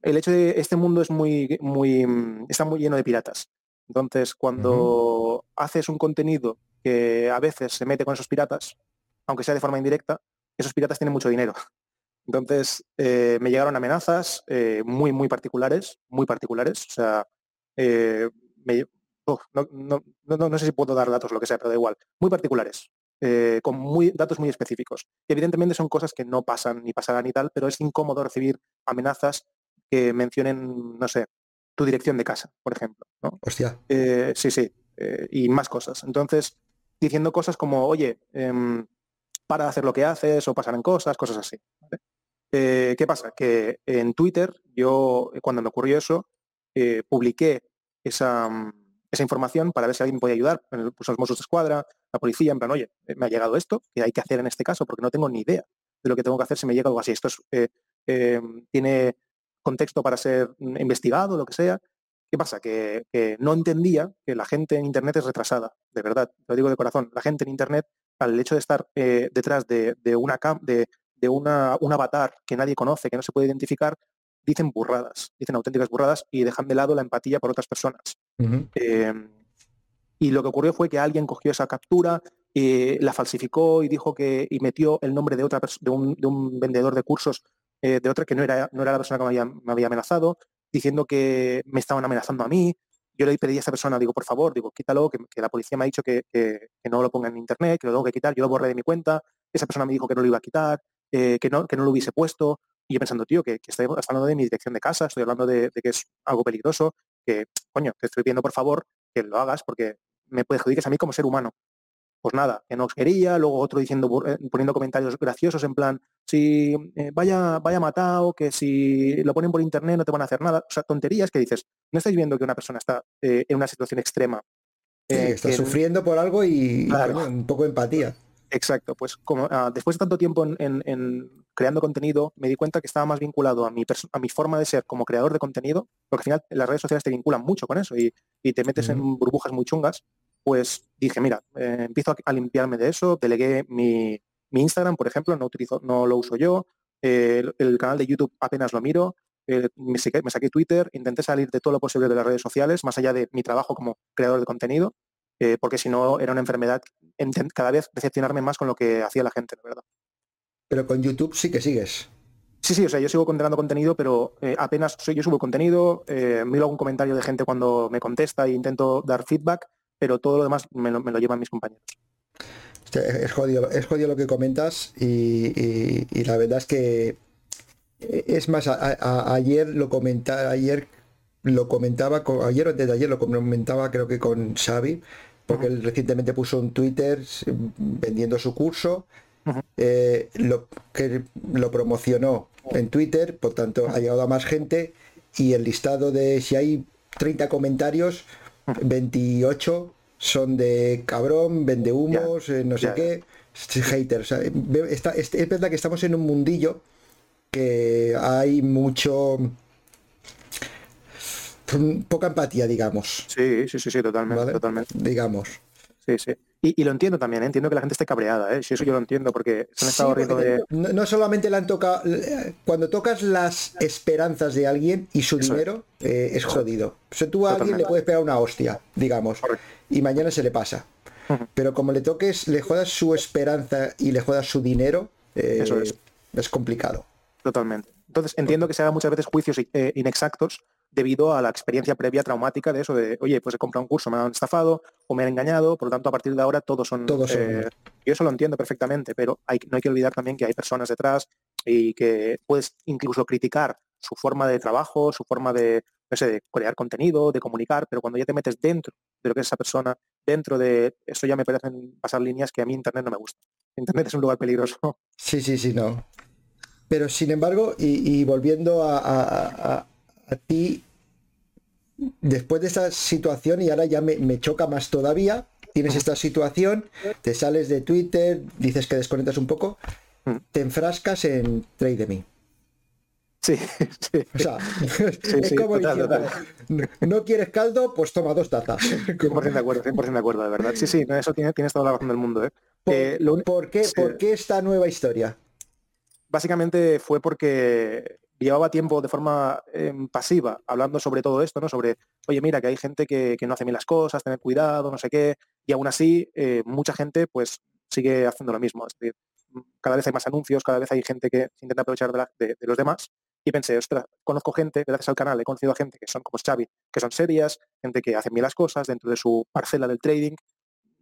El hecho de este mundo es muy, muy, mm, está muy lleno de piratas. Entonces, cuando haces un contenido que a veces se mete con esos piratas, aunque sea de forma indirecta, esos piratas tienen mucho dinero. Entonces, eh, me llegaron amenazas eh, muy, muy particulares, muy particulares. O sea, eh, no, no, sé si puedo dar datos, lo que sea, pero da igual. Muy particulares. Eh, con muy, datos muy específicos. evidentemente son cosas que no pasan ni pasarán y tal, pero es incómodo recibir amenazas que mencionen, no sé, tu dirección de casa, por ejemplo. Hostia. Eh, sí, sí, eh, y más cosas. Entonces, diciendo cosas como, oye, em, para hacer lo que haces o pasarán cosas, cosas así. ¿Qué pasa? Que en Twitter, yo, cuando me ocurrió eso, publiqué esa mm, esa información para ver si alguien puede ayudar, pues los Mossos de Escuadra, la policía, en plan, oye, eh, me ha llegado esto, ¿qué hay que hacer en este caso? Porque no tengo ni idea de lo que tengo que hacer si me llega algo así. Esto eh, eh, tiene contexto para ser investigado, lo que sea. ¿Qué pasa? Que, no entendía que la gente en Internet es retrasada, de verdad, lo digo de corazón. La gente en Internet, al hecho de estar detrás de, una de, de una, un avatar que nadie conoce, que no se puede identificar, dicen burradas, dicen auténticas burradas y dejan de lado la empatía por otras personas. Em, y lo que ocurrió fue que alguien cogió esa captura, eh, la falsificó y dijo que y metió el nombre de otra de un, de un vendedor de cursos eh, de otra que no era, no era la persona que me había, amenazado, diciendo que me estaban amenazando a mí. Yo le pedí a esa persona, digo, por favor, digo, quítalo, que, la policía me ha dicho que, no lo ponga en internet, que lo tengo que quitar, yo lo borré de mi cuenta, esa persona me dijo que no lo iba a quitar, eh, que, no, que no lo hubiese puesto, y yo pensando, tío, que, estoy hablando de mi dirección de casa, estoy hablando de, que es algo peligroso, que, coño, te estoy pidiendo por favor que lo hagas porque me perjudicas a mí como ser humano. Pues nada, que no quería, luego otro diciendo, eh, poniendo comentarios graciosos en plan, si eh, vaya, vaya matado, que si lo ponen por internet no te van a hacer nada. O sea, tonterías que dices, no estáis viendo que una persona está eh, en una situación extrema. está sufriendo por algo y un poco de empatía. Exacto, pues como ah, después de tanto tiempo en, creando contenido, me di cuenta que estaba más vinculado a mi, a mi forma de ser como creador de contenido, porque al final las redes sociales te vinculan mucho con eso y, te metes en burbujas muy chungas, pues dije, mira, eh, empiezo a, limpiarme de eso, delegué mi, Instagram, por ejemplo, no, utilizo, no lo uso yo, el, canal de YouTube apenas lo miro, me, saqué, me, saqué, Twitter, intenté salir de todo lo posible de las redes sociales, más allá de mi trabajo como creador de contenido, eh, porque si no era una enfermedad cada vez decepcionarme más con lo que hacía la gente, la verdad. Pero con YouTube sí que sigues. Sí, sí, o sea, yo sigo condenando contenido, pero eh, apenas soy, yo subo contenido, eh, miro algún comentario de gente cuando me contesta e intento dar feedback, pero todo lo demás me lo, llevan mis compañeros. Es jodido, es jodido lo que comentas y, la verdad es que eh, es más, ayer lo comentaba, ayer lo comentaba, ayer o desde ayer lo comentaba creo que con Xavi, porque él recientemente puso un Twitter vendiendo su curso, lo, que lo promocionó en Twitter, por tanto ha llegado a más gente y el listado de si hay 30 comentarios, 28 son de cabrón, vende humos, eh, no sé qué, haters. es, verdad que estamos en un mundillo que hay mucho poca empatía, digamos. Sí, sí, sí, sí, totalmente, totalmente. Digamos. Sí, sí. Y, lo entiendo también, ¿eh? entiendo que la gente esté cabreada, ¿eh? si eso yo lo entiendo, porque se han estado riendo de... No, solamente le han tocado... Cuando tocas las esperanzas de alguien y su dinero, es, eh, jodido. O sea, tú a alguien le puedes pegar una hostia, digamos, y mañana se le pasa. Pero como le toques, le jodas su esperanza y le jodas su dinero, eso es. es complicado. Totalmente. Entonces, entiendo que se hagan muchas veces juicios inexactos debido a la experiencia previa traumática de eso de, oye, pues he comprado un curso, me han estafado o me han engañado, por lo tanto a partir de ahora todos son... Todos eh, yo eso lo entiendo perfectamente, pero hay, no hay que olvidar también que hay personas detrás y que puedes incluso criticar su forma de trabajo, su forma de, no sé, de crear contenido, de comunicar, pero cuando ya te metes dentro de lo que es esa persona, dentro de eso ya me parecen pasar líneas que a mí Internet no me gusta. Internet es un lugar peligroso. Sí, sí, sí, no. Pero sin embargo, y, volviendo a, a ti, después de esa situación, y ahora ya me, choca más todavía, tienes esta situación, te sales de Twitter, dices que desconectas un poco, mm. te enfrascas en Trade de mí. Sí, sí. O sea, es como no quieres caldo, pues toma dos tazas. 100% de acuerdo, 100% de acuerdo, de verdad. Sí, sí, eso tiene, tienes toda la razón del mundo. ¿eh? ¿Por, qué, ¿Por qué esta nueva historia? Básicamente fue porque llevaba tiempo de forma em, pasiva hablando sobre todo esto, ¿no? Sobre, oye, mira, que hay gente que, no hace bien las cosas, tener cuidado, no sé qué, y aún así eh, mucha gente pues sigue haciendo lo mismo. Es decir, cada vez hay más anuncios, cada vez hay gente que intenta aprovechar de, los demás. Y pensé, ostras, conozco gente, gracias al canal, he conocido a gente que son como Xavi, que son serias, gente que hace bien las cosas dentro de su parcela del trading,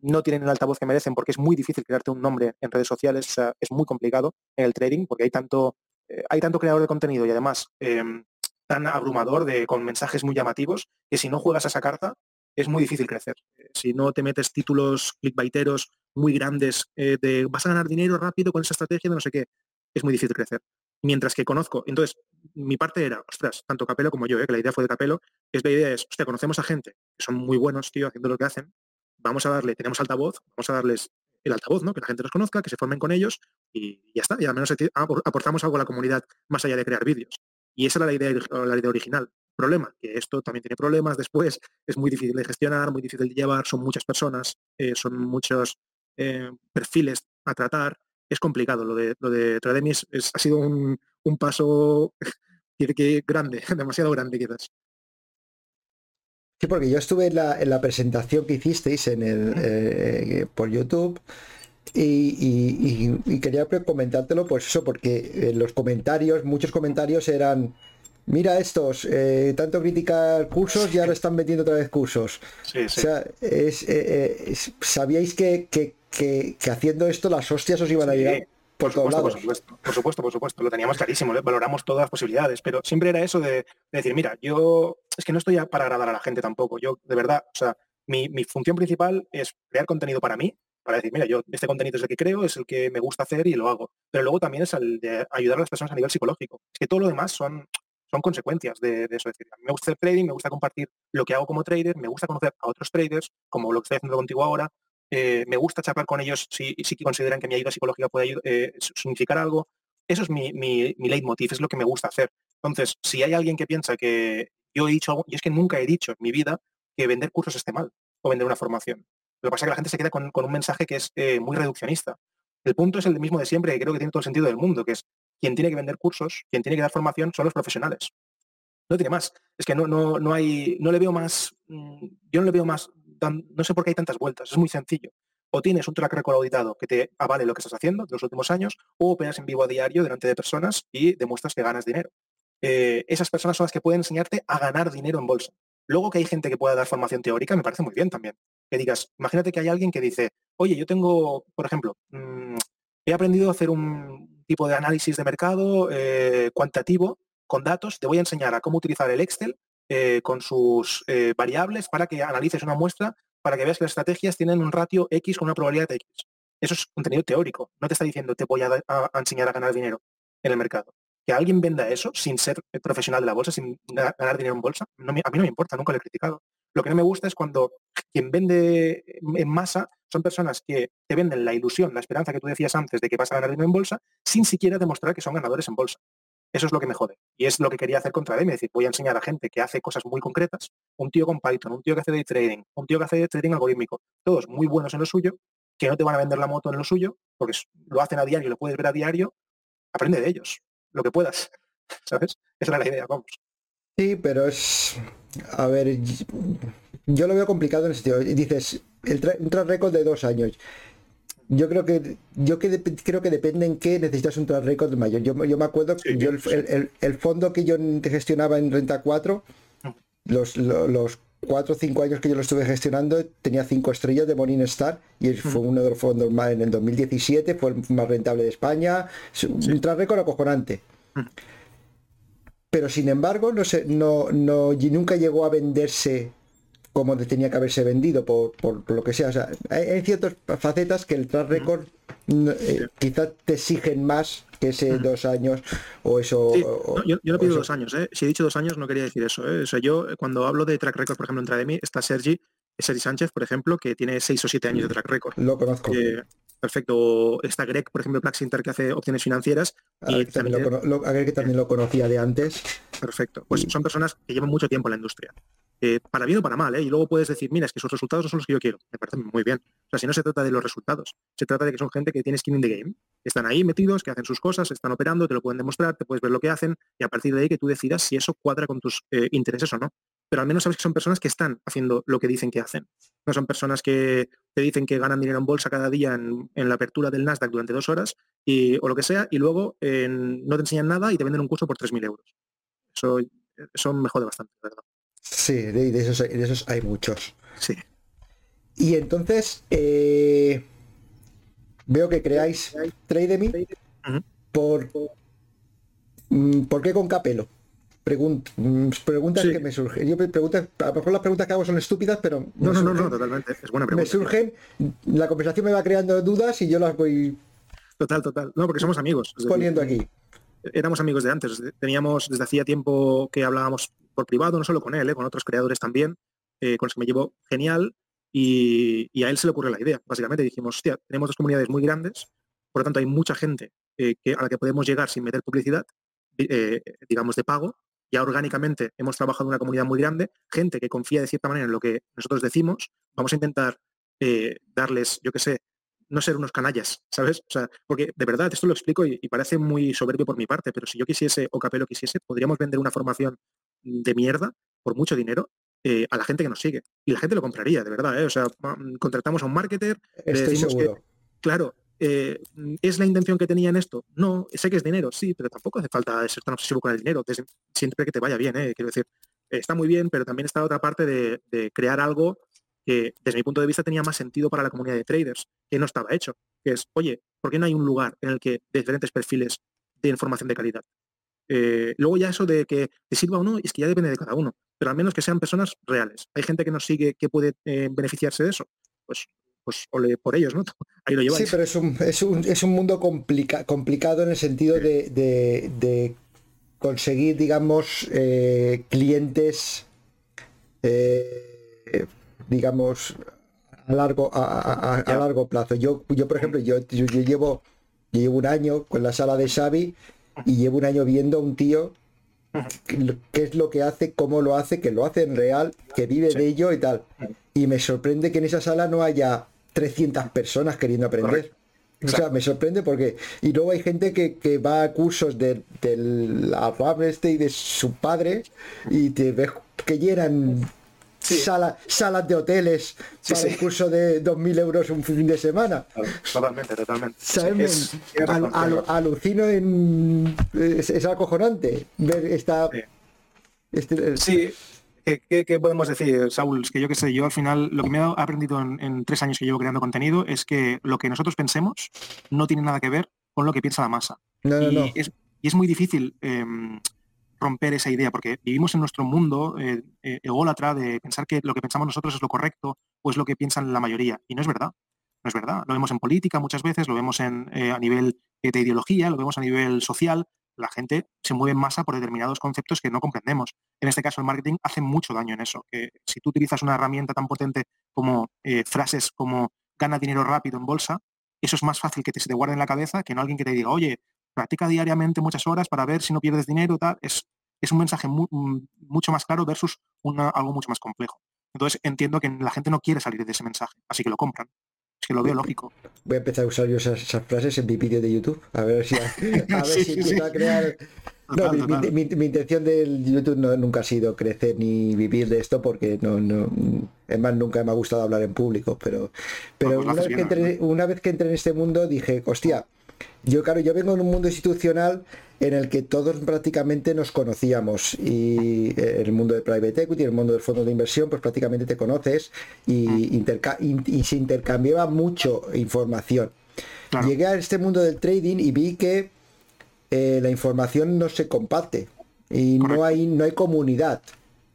no tienen el altavoz que merecen porque es muy difícil crearte un nombre en redes sociales, es muy complicado en el trading porque hay tanto eh, hay tanto creador de contenido y además em, tan abrumador de, con mensajes muy llamativos que si no juegas a esa carta es muy difícil crecer. Eh, si no te metes títulos clickbaiteros muy grandes eh, de vas a ganar dinero rápido con esa estrategia de no sé qué, es muy difícil crecer. Mientras que conozco, entonces mi parte era, ostras, tanto Capelo como yo, que la idea fue de Capelo, es la idea es, hostia, conocemos a gente que son muy buenos, tío, haciendo lo que hacen, vamos a darle, tenemos altavoz, vamos a darles el altavoz, ¿no? Que la gente los conozca, que se formen con ellos y ya está. Y al menos aportamos algo a la comunidad más allá de crear vídeos. Y esa era la idea, la idea original. Problema, que esto también tiene problemas después, es muy difícil de gestionar, muy difícil de llevar, son muchas personas, eh, son muchos eh, perfiles a tratar, es complicado. Lo de, lo de Trademis es, ha sido un, paso que, grande, demasiado grande quizás. Sí, porque yo estuve en la, presentación que hicisteis en el, eh, por YouTube y, quería comentártelo, pues eso, porque los comentarios, muchos comentarios eran, mira estos, eh, tanto criticar cursos y ahora están vendiendo otra vez cursos. O sea, eh, sabíais que, haciendo esto las hostias os iban a llegar por, supuesto, por supuesto, por supuesto, por supuesto, lo teníamos clarísimo, valoramos todas las posibilidades, pero siempre era eso de, decir, mira, yo es que no estoy para agradar a la gente tampoco, yo de verdad, o sea, mi, función principal es crear contenido para mí, para decir, mira, yo este contenido es el que creo, es el que me gusta hacer y lo hago, pero luego también es el de ayudar a las personas a nivel psicológico, es que todo lo demás son, son consecuencias de, eso, es decir, me gusta el trading, me gusta compartir lo que hago como trader, me gusta conocer a otros traders, como lo que estoy haciendo contigo ahora, eh, me gusta charlar con ellos si, si consideran que mi ayuda psicológica puede eh, significar algo. Eso es mi, mi, mi, leitmotiv, es lo que me gusta hacer. Entonces, si hay alguien que piensa que yo he dicho algo, y es que nunca he dicho en mi vida que vender cursos esté mal o vender una formación. Lo que pasa es que la gente se queda con, un mensaje que es eh, muy reduccionista. El punto es el mismo de siempre, que creo que tiene todo el sentido del mundo, que es quien tiene que vender cursos, quien tiene que dar formación son los profesionales. No tiene más. Es que no, no, no hay, no le veo más, mm, yo no le veo más no sé por qué hay tantas vueltas, es muy sencillo. o tienes un track record auditado que te avale lo que estás haciendo de los últimos años, o operas en vivo a diario delante de personas y demuestras que ganas dinero. Eh, esas personas son las que pueden enseñarte a ganar dinero en bolsa. Luego que hay gente que pueda dar formación teórica, me parece muy bien también. Que digas, imagínate que hay alguien que dice, oye, yo tengo, por ejemplo, mm, he aprendido a hacer un tipo de análisis de mercado eh, cuantitativo con datos, te voy a enseñar a cómo utilizar el Excel eh, con sus eh, variables para que analices una muestra, para que veas que las estrategias tienen un ratio X con una probabilidad de X. Eso es contenido teórico. No te está diciendo te voy a, enseñar a ganar dinero en el mercado. Que alguien venda eso sin ser profesional de la bolsa, sin ganar dinero en bolsa, a mí no me importa, nunca lo he criticado. Lo que no me gusta es cuando quien vende en masa son personas que te venden la ilusión, la esperanza que tú decías antes de que vas a ganar dinero en bolsa, sin siquiera demostrar que son ganadores en bolsa. Eso es lo que me jode. Y es lo que quería hacer contra Demi. Es decir, voy a enseñar a gente que hace cosas muy concretas, un tío con Python, un tío que hace day trading, un tío que hace trading algorítmico, todos muy buenos en lo suyo, que no te van a vender la moto en lo suyo, porque lo hacen a diario, lo puedes ver a diario, aprende de ellos, lo que puedas. ¿Sabes? Esa era la idea, vamos. Sí, pero es. A ver, yo lo veo complicado en el sentido. Dices, el un track record de dos años yo creo que yo que creo que depende en qué necesitas un track record mayor. Yo, yo me acuerdo que yo el, fondo que yo gestionaba en Renta 4, los, los, 4 o 5 años que yo lo estuve gestionando, tenía 5 estrellas de Morningstar y fue uno de los fondos más en el 2017, fue el más rentable de España, un track record acojonante. Pero sin embargo, no sé, no, no, nunca llegó a venderse como tenía que haberse vendido por, lo que sea. O sea, hay, ciertas facetas que el track record eh, quizás te exigen más que ese dos años o eso. yo, no pido dos años, ¿eh? si he dicho dos años no quería decir eso. ¿eh? O sea, yo cuando hablo de track record, por ejemplo, en Trademi, está Sergi, Sergi Sánchez, por ejemplo, que tiene seis o siete años de track record. Lo conozco. perfecto. Está Greg, por ejemplo, Plaxinter, que hace opciones financieras. y también, lo, que también lo conocía de antes. Perfecto. Pues son personas que llevan mucho tiempo en la industria. Eh, para bien o para mal, ¿eh? y luego puedes decir, mira, es que sus resultados no son los que yo quiero. Me parece muy bien. O sea, si no se trata de los resultados, se trata de que son gente que tiene skin in the game, que están ahí metidos, que hacen sus cosas, están operando, te lo pueden demostrar, te puedes ver lo que hacen, y a partir de ahí que tú decidas si eso cuadra con tus eh, intereses o no. Pero al menos sabes que son personas que están haciendo lo que dicen que hacen. No son personas que te dicen que ganan dinero en bolsa cada día en, la apertura del Nasdaq durante dos horas y, o lo que sea, y luego no te enseñan nada y te venden un curso por 3.000 euros. Eso, eso me jode bastante, ¿verdad? Sí, de, esos, de esos hay muchos. Sí. Y entonces eh, veo que creáis Trade por mm, ¿Por qué con Capelo? Mm, preguntas que me surgen. Yo preguntas, a lo mejor las preguntas que hago son estúpidas, pero no, no, no, totalmente. Es buena pregunta. Me surgen, la conversación me va creando dudas y yo las voy. Total, total. No, porque somos amigos. Poniendo aquí. Éramos amigos de antes. Teníamos desde hacía tiempo que hablábamos por privado, no solo con él, ¿eh? con otros creadores también, eh, con los que me llevo genial. Y, a él se le ocurrió la idea. Básicamente dijimos, hostia, tenemos dos comunidades muy grandes, por lo tanto hay mucha gente eh, que, a la que podemos llegar sin meter publicidad, digamos, de pago. Ya orgánicamente hemos trabajado en una comunidad muy grande, gente que confía de cierta manera en lo que nosotros decimos. Vamos a intentar darles, yo qué sé, no ser unos canallas, ¿sabes? O sea, porque de verdad, esto lo explico y, y, parece muy soberbio por mi parte, pero si yo quisiese o Capelo quisiese, podríamos vender una formación de mierda por mucho dinero eh, a la gente que nos sigue. Y la gente lo compraría, de verdad. ¿eh? O sea, mm, contratamos a un marketer, Estoy seguro. claro, eh, ¿es la intención que tenía en esto? No, sé que es dinero, sí, pero tampoco hace falta ser tan obsesivo con el dinero, siempre que te vaya bien, quiero decir, está muy bien, pero también está otra parte de, crear algo que desde mi punto de vista tenía más sentido para la comunidad de traders, que no estaba hecho, que es, oye, ¿por qué no hay un lugar en el que diferentes perfiles de información de calidad? Eh, luego ya eso de que te sirva o no, es que ya depende de cada uno, pero al menos que sean personas reales. Hay gente que nos sigue que puede eh, beneficiarse de eso, pues pues ole por ellos, ¿no? Ahí lo lleváis. Sí, pero es un, es un, es un mundo complicado en el sentido de, conseguir, digamos, eh, clientes, digamos, a largo, a, largo plazo. Yo, yo por ejemplo, yo, yo, llevo, yo llevo un año con la sala de Xavi y llevo un año viendo a un tío qué es lo que hace, cómo lo hace, que lo hace en real, que vive de ello y tal. Y me sorprende que en esa sala no haya 300 personas queriendo aprender. O sea, me sorprende porque... Y luego hay gente que, va a cursos del de, este y de su padre y te ves que llenan salas de hoteles para un curso de 2.000 euros un fin de semana. Totalmente, totalmente. alucino en... Es, acojonante ver esta... Este, sí. ¿Qué, podemos decir, Saúl? Es que yo qué sé, yo al final lo que me he aprendido en, tres años que llevo creando contenido es que lo que nosotros pensemos no tiene nada que ver con lo que piensa la masa. y, Es, y, Es, muy difícil em, romper esa idea, porque vivimos en nuestro mundo eh, eh, ególatra de pensar que lo que pensamos nosotros es lo correcto o es lo que piensan la mayoría. Y no es verdad. No es verdad. Lo vemos en política muchas veces, lo vemos en, eh, a nivel de ideología, lo vemos a nivel social. La gente se mueve en masa por determinados conceptos que no comprendemos. En este caso, el marketing hace mucho daño en eso. Que si tú utilizas una herramienta tan potente como frases como gana dinero rápido en bolsa, eso es más fácil que te, se te guarde en la cabeza que no alguien que te diga, oye, practica diariamente muchas horas para ver si no pierdes dinero, tal. Es, es un mensaje mm, mucho más claro versus algo mucho más complejo. Entonces entiendo que la gente no quiere salir de ese mensaje, así que lo compran. Es que lo veo lógico. Voy a empezar a usar yo esas, frases en mi vídeo de YouTube, a ver si, a, ver si a crear... No, mi, intención del YouTube no, nunca ha sido crecer ni vivir de esto porque no, no, es más, nunca me ha gustado hablar en público, pero, pero pues una, vez que entré, una vez que entré en este mundo dije, hostia, yo, claro, yo vengo de un mundo institucional en el que todos prácticamente nos conocíamos y el mundo de private equity, el mundo del fondo de inversión, pues prácticamente te conoces y, mm. se intercambiaba mucho información. Llegué a este mundo del trading y vi que eh, la información no se comparte y no hay, no hay comunidad.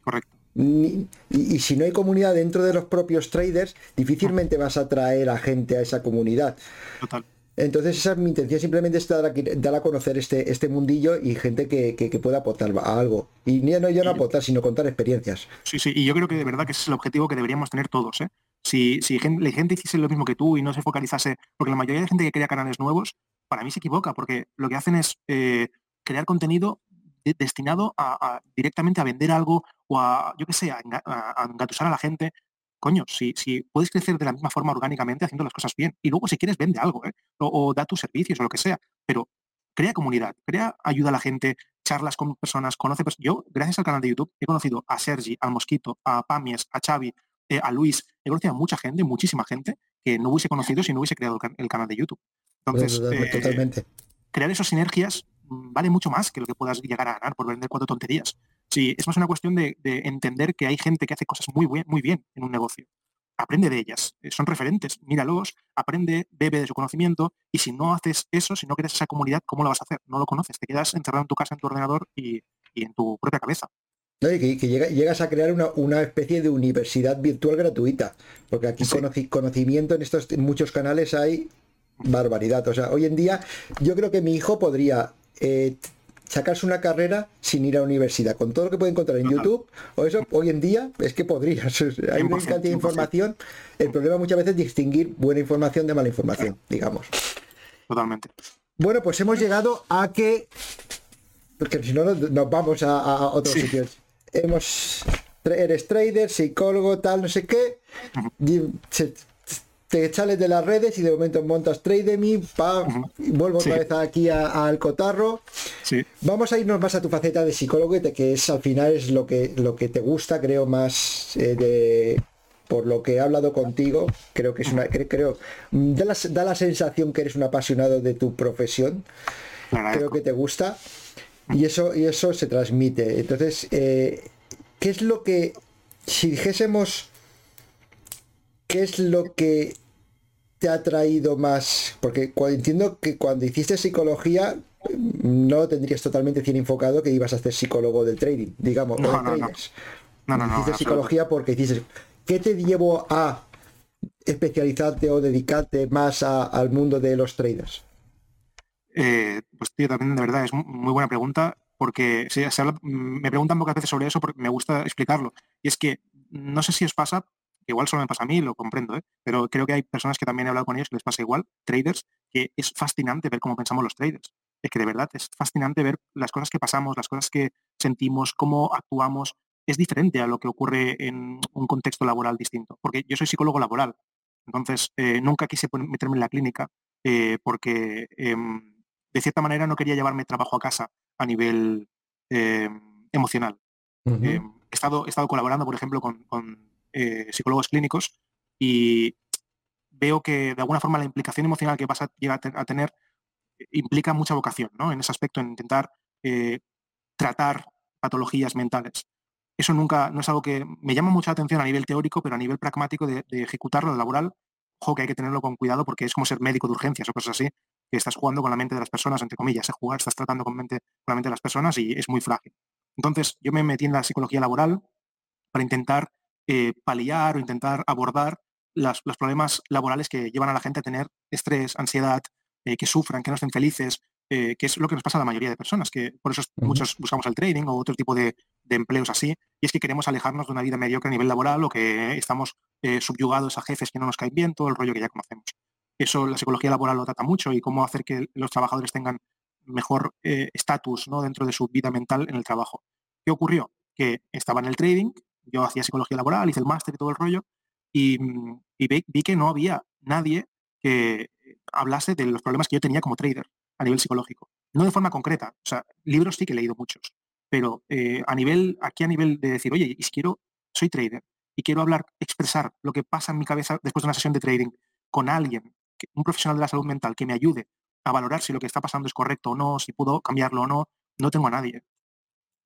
Correcto. y, si no hay comunidad dentro de los propios traders, difícilmente vas a atraer a gente a esa comunidad. Total. Entonces esa es mi intención, simplemente es dar a, conocer este, este mundillo y gente que, pueda aportar a algo. Y no yo no aportar, sino contar experiencias. Sí, sí, y yo creo que de verdad que ese es el objetivo que deberíamos tener todos. ¿eh? Si, si la gente hiciese lo mismo que tú y no se focalizase, porque la mayoría de gente que crea canales nuevos, para mí se equivoca, porque lo que hacen es eh, crear contenido destinado a, directamente a vender algo o a, yo qué sé, a, engatusar a la gente coño, si, si puedes crecer de la misma forma orgánicamente haciendo las cosas bien. Y luego si quieres vende algo, ¿eh? o, da tus servicios o lo que sea. Pero crea comunidad, crea ayuda a la gente, charlas con personas, conoce personas. Yo, gracias al canal de YouTube, he conocido a Sergi, al Mosquito, a Pamies, a Xavi, eh, a Luis. He conocido a mucha gente, muchísima gente, que no hubiese conocido si no hubiese creado el, canal de YouTube. Entonces, totalmente. Eh, crear esas sinergias mm, vale mucho más que lo que puedas llegar a ganar por vender cuatro tonterías. Sí, es más una cuestión de, entender que hay gente que hace cosas muy, muy bien en un negocio. Aprende de ellas, eh, son referentes, míralos, aprende, bebe de su conocimiento y si no haces eso, si no creas esa comunidad, ¿cómo lo vas a hacer? No lo conoces, te quedas encerrado en tu casa, en tu ordenador y, en tu propia cabeza. que, llegas a crear una, especie de universidad virtual gratuita, porque aquí conocimiento en estos en muchos canales hay barbaridad. O sea, hoy en día yo creo que mi hijo podría eh, sacarse una carrera sin ir a la universidad, con todo lo que puede encontrar en YouTube, o eso hoy en día es que podrías. Hay una cantidad de información. El problema muchas veces es distinguir buena información de mala información, digamos. Totalmente. Bueno, pues hemos llegado a que. Porque si no nos vamos a, otros sitios. Hemos. Eres trader, psicólogo, tal, no sé qué te sales de las redes y de momento montas TradeMe, pa, vuelvo otra vez aquí al cotarro. Vamos a irnos más a tu faceta de psicólogo, que es al final es lo que, lo que te gusta, creo, más eh, de por lo que he hablado contigo, creo que es una, creo, da la, da la sensación que eres un apasionado de tu profesión. Creo que te gusta. Y eso, y eso se transmite. Entonces, eh, ¿qué es lo que, si dijésemos ¿qué es lo que te ha traído más? Porque entiendo que cuando hiciste psicología no tendrías totalmente bien enfocado que ibas a hacer psicólogo del trading, digamos, no, no, no, hiciste psicología porque dices, ¿qué te llevó a especializarte o dedicarte más al mundo de los traders? Eh, pues tío, también de verdad es muy buena pregunta porque me preguntan pocas veces sobre eso porque me gusta explicarlo. Y es que no sé si os pasa, igual solo me pasa a mí, lo comprendo, ¿eh? pero creo que hay personas que también he hablado con ellos que les pasa igual, traders, que es fascinante ver cómo pensamos los traders. Es que de verdad es fascinante ver las cosas que pasamos, las cosas que sentimos, cómo actuamos. Es diferente a lo que ocurre en un contexto laboral distinto, porque yo soy psicólogo laboral, entonces eh, nunca quise meterme en la clínica eh, porque em, de cierta manera no quería llevarme trabajo a casa a nivel em, emocional. he estado, he estado colaborando, por ejemplo, con, eh, psicólogos clínicos y veo que de alguna forma la implicación emocional que vas a llegar a, tener implica mucha vocación, ¿no? En ese aspecto, en intentar eh, tratar patologías mentales. Eso nunca, no es algo que me llama mucha atención a nivel teórico, pero a nivel pragmático de, ejecutarlo, de laboral, ojo que hay que tenerlo con cuidado porque es como ser médico de urgencias o cosas así, que estás jugando con la mente de las personas, entre comillas, ¿eh? jugar, estás tratando con, mente, con la mente de las personas y es muy frágil. Entonces, yo me metí en la psicología laboral para intentar eh, paliar o intentar abordar los problemas laborales que llevan a la gente a tener estrés, ansiedad, eh, que sufran, que no estén felices, eh, que es lo que nos pasa a la mayoría de personas, que por eso muchos buscamos el trading o otro tipo de, empleos así, y es que queremos alejarnos de una vida mediocre a nivel laboral o que estamos subyugados a jefes que no nos caen bien, todo el rollo que ya conocemos. Eso la psicología laboral lo trata mucho y cómo hacer que los trabajadores tengan mejor estatus ¿no? dentro de su vida mental en el trabajo. ¿Qué ocurrió? Que estaba en el trading, yo hacía psicología laboral, hice el máster y todo el rollo, y, mm, vi, que no había nadie que hablase de los problemas que yo tenía como trader a nivel psicológico. No de forma concreta, o sea, libros sí que he leído muchos, pero eh, a nivel, aquí a nivel de decir, oye, y si quiero, soy trader y quiero hablar, expresar lo que pasa en mi cabeza después de una sesión de trading con alguien, un profesional de la salud mental que me ayude a valorar si lo que está pasando es correcto o no, si puedo cambiarlo o no, no tengo a nadie.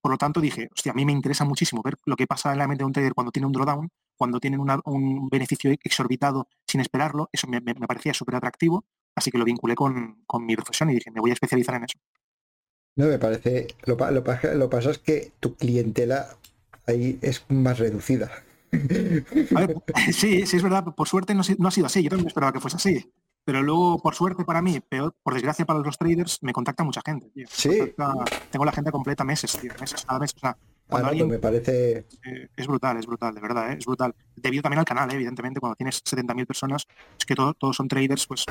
Por lo tanto, dije, hostia, a mí me interesa muchísimo ver lo que pasa en la mente de un trader cuando tiene un drawdown, cuando tienen un beneficio exorbitado sin esperarlo. Eso me, parecía súper atractivo, así que lo vinculé con, mi profesión y dije, me voy a especializar en eso. No, me parece, lo, lo, lo pasa es que tu clientela ahí es más reducida. sí, sí, es verdad, por suerte no, no ha sido así, yo también esperaba que fuese así. Pero luego, por suerte para mí, peor, por desgracia para los traders, me contacta mucha gente. Sí. tengo la gente completa meses, tío, meses, cada mes. O sea, cuando pues me parece... Eh, es brutal, es brutal, de verdad, ¿eh? es brutal. Debido también al canal, ¿eh? evidentemente, cuando tienes 70.000 personas, es que todos son traders, pues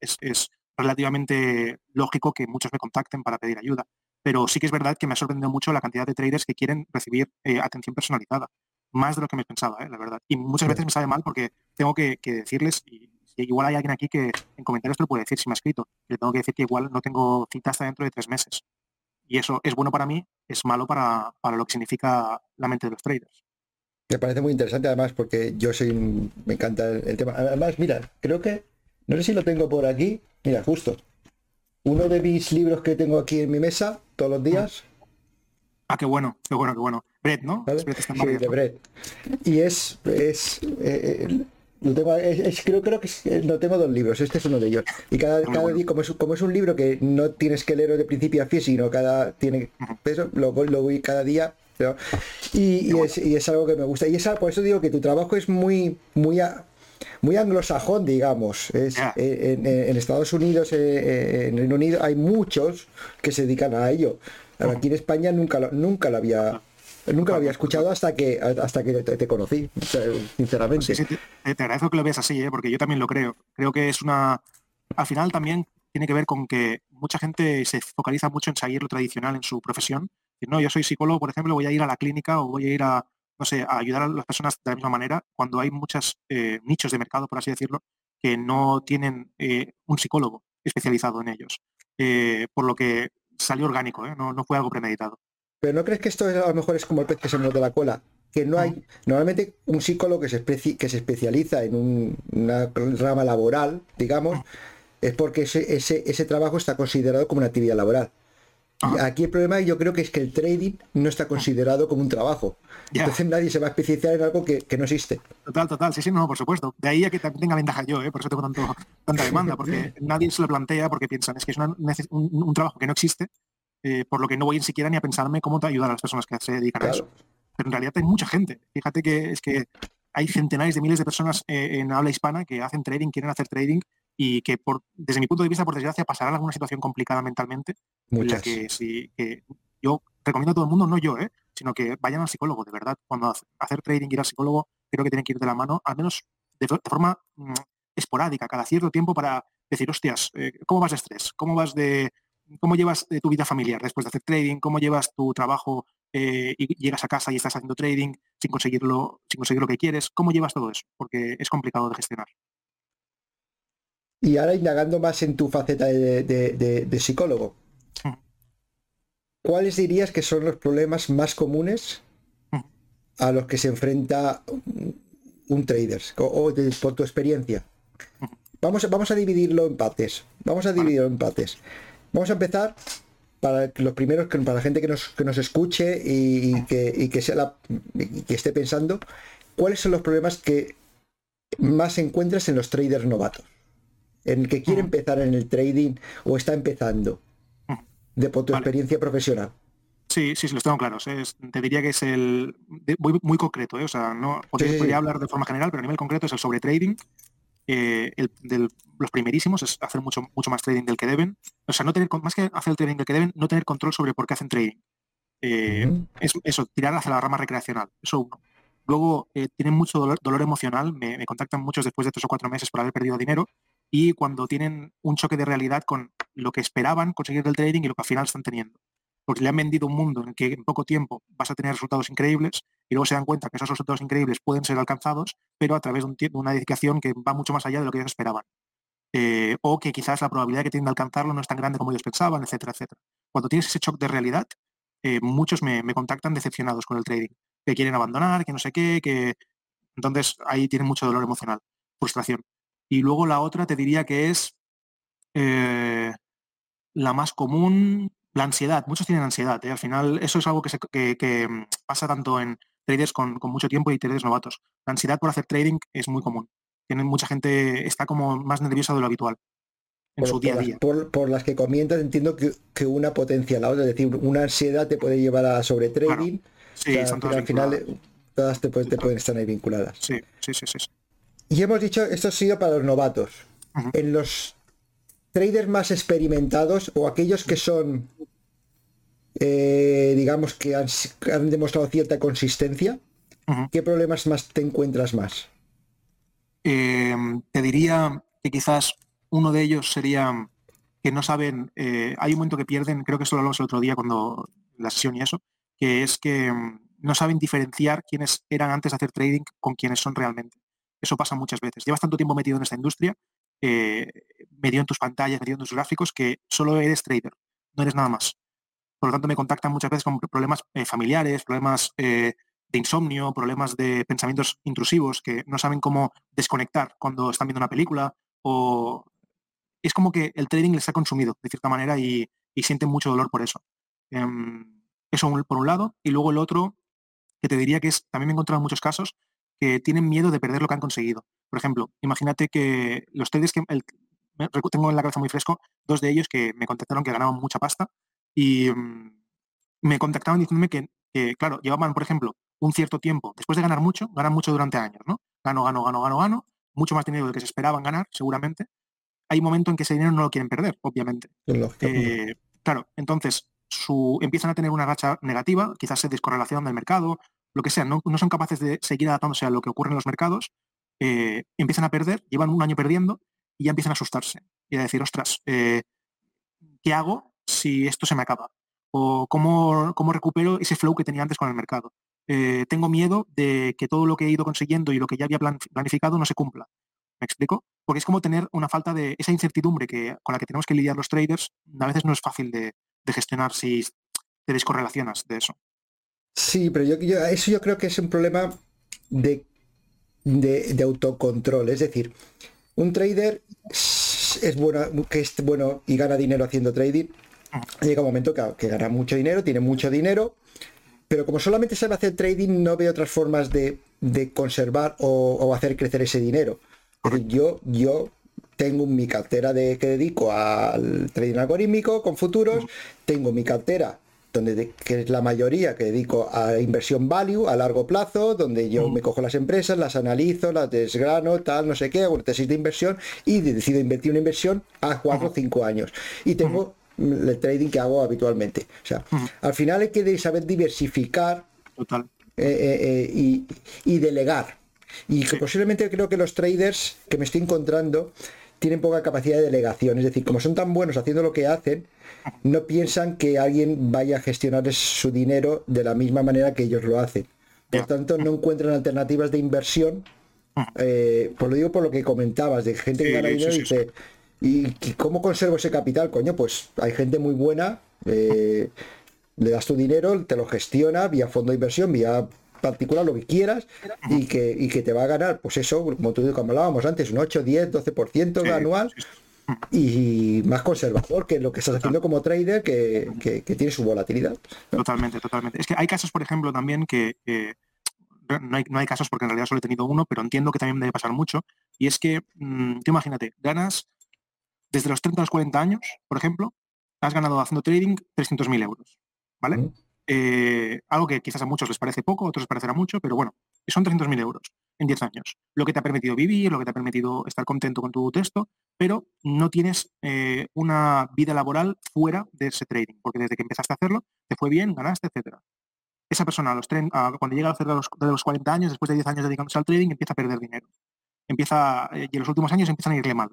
es, relativamente lógico que muchos me contacten para pedir ayuda. Pero sí que es verdad que me ha sorprendido mucho la cantidad de traders que quieren recibir atención personalizada. Más de lo que me pensaba, la verdad. Y muchas veces me sabe mal porque tengo que, que decirles, y igual hay alguien aquí que en comentarios te lo puede decir si me ha escrito. Le tengo que decir que igual no tengo cita hasta dentro de tres meses. Y eso es bueno para mí, es malo para, lo que significa la mente de los traders. Me parece muy interesante además porque yo soy, me encanta el, tema. Además, mira, creo que, no sé si lo tengo por aquí, mira, justo. Uno de mis libros que tengo aquí en mi mesa todos los días. Ah, qué bueno, qué bueno, qué bueno. Brett, ¿no? Sí, de Brett. Y es, es eh, eh, creo, creo que no tengo dos libros, este es uno de ellos. Y cada, cada día, como es, como es un libro que no tienes que leer de principio a fin, sino cada tiene peso, lo, lo voy cada día. Y, es, algo que me gusta. Y es, por eso digo que tu trabajo es muy, muy, muy anglosajón, digamos. Es, en, Estados Unidos, eh, eh, en Reino Unido, hay muchos que se dedican a ello. Aquí en España nunca nunca lo había Nunca lo había escuchado hasta que hasta que te, conocí, sinceramente. te, agradezco que lo veas así, ¿eh? porque yo también lo creo. Creo que es una... Al final también tiene que ver con que mucha gente se focaliza mucho en seguir lo tradicional en su profesión. No, yo soy psicólogo, por ejemplo, voy a ir a la clínica o voy a ir a, no sé, a ayudar a las personas de la misma manera, cuando hay muchos eh, nichos de mercado, por así decirlo, que no tienen eh, un psicólogo especializado en ellos. por lo que salió orgánico, no, no fue algo premeditado. Pero ¿no crees que esto a lo mejor es como el pez que se de la cola? Que no hay, normalmente un psicólogo que se, que se especializa en una rama laboral, digamos, es porque ese, ese, trabajo está considerado como una actividad laboral. Aquí el problema yo creo que es que el trading no está considerado como un trabajo. Entonces nadie se va a especializar en algo que, no existe. Total, total, sí, sí, no, por supuesto. De ahí a que también tenga ventaja yo, ¿eh? por eso tengo tanto, tanta demanda, porque nadie se lo plantea porque piensan, es que es un, trabajo que no existe eh, por lo que no voy ni siquiera ni a pensarme cómo te ayudar a las personas que se dedican a eso. Pero en realidad hay mucha gente. Fíjate que es que hay centenares de miles de personas eh, en habla hispana que hacen trading, quieren hacer trading y que por, desde mi punto de vista, por desgracia, pasarán alguna situación complicada mentalmente. Muchas. que, sí, que yo recomiendo a todo el mundo, no yo, ¿eh? sino que vayan al psicólogo, de verdad. Cuando hacer trading, ir al psicólogo, creo que tienen que ir de la mano, al menos de, forma mm, esporádica, cada cierto tiempo para decir, hostias, ¿cómo vas de estrés? ¿Cómo vas de, ¿Cómo llevas eh, tu vida familiar después de hacer trading? ¿Cómo llevas tu trabajo eh, y llegas a casa y estás haciendo trading sin conseguirlo, sin conseguir lo que quieres? ¿Cómo llevas todo eso? Porque es complicado de gestionar. Y ahora indagando más en tu faceta de, psicólogo, mm. ¿cuáles dirías que son los problemas más comunes mm. a los que se enfrenta un trader o, por tu experiencia. Vamos, a, vamos a dividirlo en partes. Vamos a dividirlo en partes. Vamos a empezar para los primeros, para la gente que nos, que nos escuche y, que, que, sea la, que esté pensando, ¿cuáles son los problemas que más encuentras en los traders novatos? En el que quiere empezar en el trading o está empezando, de por tu experiencia profesional. Sí, sí, sí, los tengo claros. te diría que es el muy, muy concreto, ¿eh? o sea, no podría, hablar de forma general, pero a nivel concreto es el sobre trading. Eh, el, los primerísimos es hacer mucho, mucho más trading del que deben. O sea, no tener más que hacer el trading del que deben, no tener control sobre por qué hacen trading. Eh, es, eso, tirar hacia la rama recreacional. Eso uno. Luego tienen mucho dolor, dolor emocional, me, me, contactan muchos después de tres o cuatro meses por haber perdido dinero y cuando tienen un choque de realidad con lo que esperaban conseguir del trading y lo que al final están teniendo porque le han vendido un mundo en que en poco tiempo vas a tener resultados increíbles y luego se dan cuenta que esos resultados increíbles pueden ser alcanzados, pero a través de, una dedicación que va mucho más allá de lo que ellos esperaban. Eh, o que quizás la probabilidad que tienen de alcanzarlo no es tan grande como ellos pensaban, etcétera, etcétera. Cuando tienes ese shock de realidad, eh, muchos me, contactan decepcionados con el trading, que quieren abandonar, que no sé qué, que... Entonces ahí tienen mucho dolor emocional, frustración. Y luego la otra te diría que es eh, la más común, la ansiedad, muchos tienen ansiedad. Al final, eso es algo que, mm, pasa tanto en traders con, mucho tiempo y traders novatos. La ansiedad por hacer trading es muy común. Tienen mucha gente, está como más nerviosa de lo habitual en su día a día. Por, las que comienzas, entiendo que, una potencia la otra, es decir, una ansiedad te puede llevar a sobre trading. Sí, al final eh, todas te, pueden estar ahí vinculadas. Sí, sí, sí, sí. Y hemos dicho, esto ha sido para los novatos. En los traders más experimentados o aquellos que son, eh, digamos, que han, demostrado cierta consistencia, ¿qué problemas más te encuentras más? Em, te diría que quizás uno de ellos sería que no saben, eh, hay un momento que pierden, creo que eso lo hablamos el otro día cuando la sesión y eso, que es que em, no saben diferenciar quiénes eran antes de hacer trading con quiénes son realmente. Eso pasa muchas veces. Llevas tanto tiempo metido en esta industria eh, en tus pantallas, medio en tus gráficos, que solo eres trader, no eres nada más. Por lo tanto, me contactan muchas veces con problemas eh, familiares, problemas eh, de insomnio, problemas de pensamientos intrusivos, que no saben cómo desconectar cuando están viendo una película, o es como que el trading les ha consumido de cierta manera y, sienten mucho dolor por eso. Em, eso por un lado, y luego el otro, que te diría que es, también me he encontrado en muchos casos, que tienen miedo de perder lo que han conseguido. Por ejemplo, imagínate que los traders que tengo en la cabeza muy fresco, dos de ellos que me contactaron que ganaban mucha pasta y mm, me contactaban diciéndome que, claro, llevaban, por ejemplo, un cierto tiempo, después de ganar mucho, ganan mucho durante años, ¿no? Gano, gano, gano, gano, gano, mucho más dinero del que se esperaban ganar, seguramente. Hay un momento en que ese dinero no lo quieren perder, obviamente. Eh, claro, entonces su, empiezan a tener una racha negativa, quizás se descorrelación del mercado, lo que sea, no, no, son capaces de seguir adaptándose a lo que ocurre en los mercados eh, empiezan a perder, llevan un año perdiendo y ya empiezan a asustarse y a decir, ostras, eh, ¿qué hago si esto se me acaba? ¿O cómo, cómo recupero ese flow que tenía antes con el mercado? Eh, tengo miedo de que todo lo que he ido consiguiendo y lo que ya había planificado no se cumpla. ¿Me explico? Porque es como tener una falta de esa incertidumbre que, con la que tenemos que lidiar los traders, a veces no es fácil de, gestionar si te descorrelacionas de eso. Sí, pero yo, eso yo creo que es un problema de de, autocontrol. Es decir, un trader es bueno, que es bueno y gana dinero haciendo trading. Llega un momento que, gana mucho dinero, tiene mucho dinero, pero como solamente sabe hacer trading, no ve otras formas de, conservar o, hacer crecer ese dinero. yo, yo tengo mi cartera de que dedico al trading algorítmico con futuros, tengo mi cartera donde que es la mayoría que dedico a inversión value a largo plazo, donde yo me cojo las empresas, las analizo, las desgrano, tal, no sé qué, hago tesis de inversión y decido invertir una inversión a cuatro o cinco años. Y tengo el trading que hago habitualmente. O sea, al final hay que saber diversificar eh, eh, eh, y, delegar. Y posiblemente creo que los traders que me estoy encontrando tienen poca capacidad de delegación. Es decir, como son tan buenos haciendo lo que hacen, no piensan que alguien vaya a gestionar su dinero de la misma manera que ellos lo hacen. Por tanto, no encuentran alternativas de inversión. Eh, por lo digo por lo que comentabas, de gente que gana dinero y dice, ¿y cómo conservo ese capital? Coño, pues hay gente muy buena, eh, le das tu dinero, te lo gestiona vía fondo de inversión, vía particular lo que quieras y que, que te va a ganar, pues eso, como tú como hablábamos antes, un 8, 10, 12% anual y más conservador que lo que estás haciendo como trader que, tiene su volatilidad. Totalmente, totalmente. Es que hay casos, por ejemplo, también que, no, hay, casos porque en realidad solo he tenido uno, pero entiendo que también debe pasar mucho. Y es que, mm, tú imagínate, ganas desde los 30 a los 40 años, por ejemplo, has ganado haciendo trading 300.000 euros. ¿Vale? Eh, algo que quizás a muchos les parece poco, a otros les parecerá mucho, pero bueno, son 300.000 euros en 10 años. Lo que te ha permitido vivir, lo que te ha permitido estar contento con tu texto, pero no tienes eh, una vida laboral fuera de ese trading, porque desde que empezaste a hacerlo, te fue bien, ganaste, etcétera. Esa persona, a los cuando llega a los, de los 40 años, después de 10 años dedicándose al trading, empieza a perder dinero. Empieza, eh, y en los últimos años empiezan a irle mal.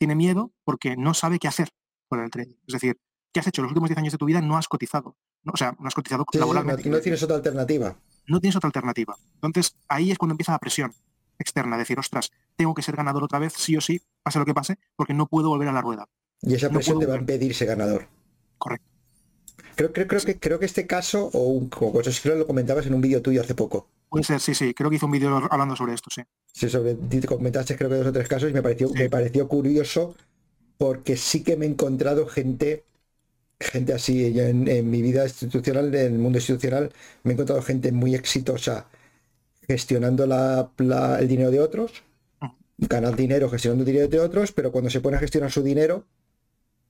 Tiene miedo porque no sabe qué hacer con el trading. Es decir, ¿qué has hecho? Los últimos 10 años de tu vida no has cotizado. o sea, no has cotizado laboralmente. No, tienes otra alternativa. No tienes otra alternativa. Entonces, ahí es cuando empieza la presión externa. Decir, ostras, tengo que ser ganador otra vez, sí o sí, pase lo que pase, porque no puedo volver a la rueda. Y esa presión te va a impedir ser ganador. Correcto. Creo, creo, creo, que, creo que este caso, o un, como lo comentabas en un vídeo tuyo hace poco. Puede ser, sí, sí. Creo que hizo un vídeo hablando sobre esto, sí. Sí, sobre, te comentaste creo que dos o tres casos y me pareció, me pareció curioso porque sí que me he encontrado gente gente así en, en, mi vida institucional, en el mundo institucional, me he encontrado gente muy exitosa gestionando la, el dinero de otros, ganar dinero gestionando dinero de otros, pero cuando se pone a gestionar su dinero,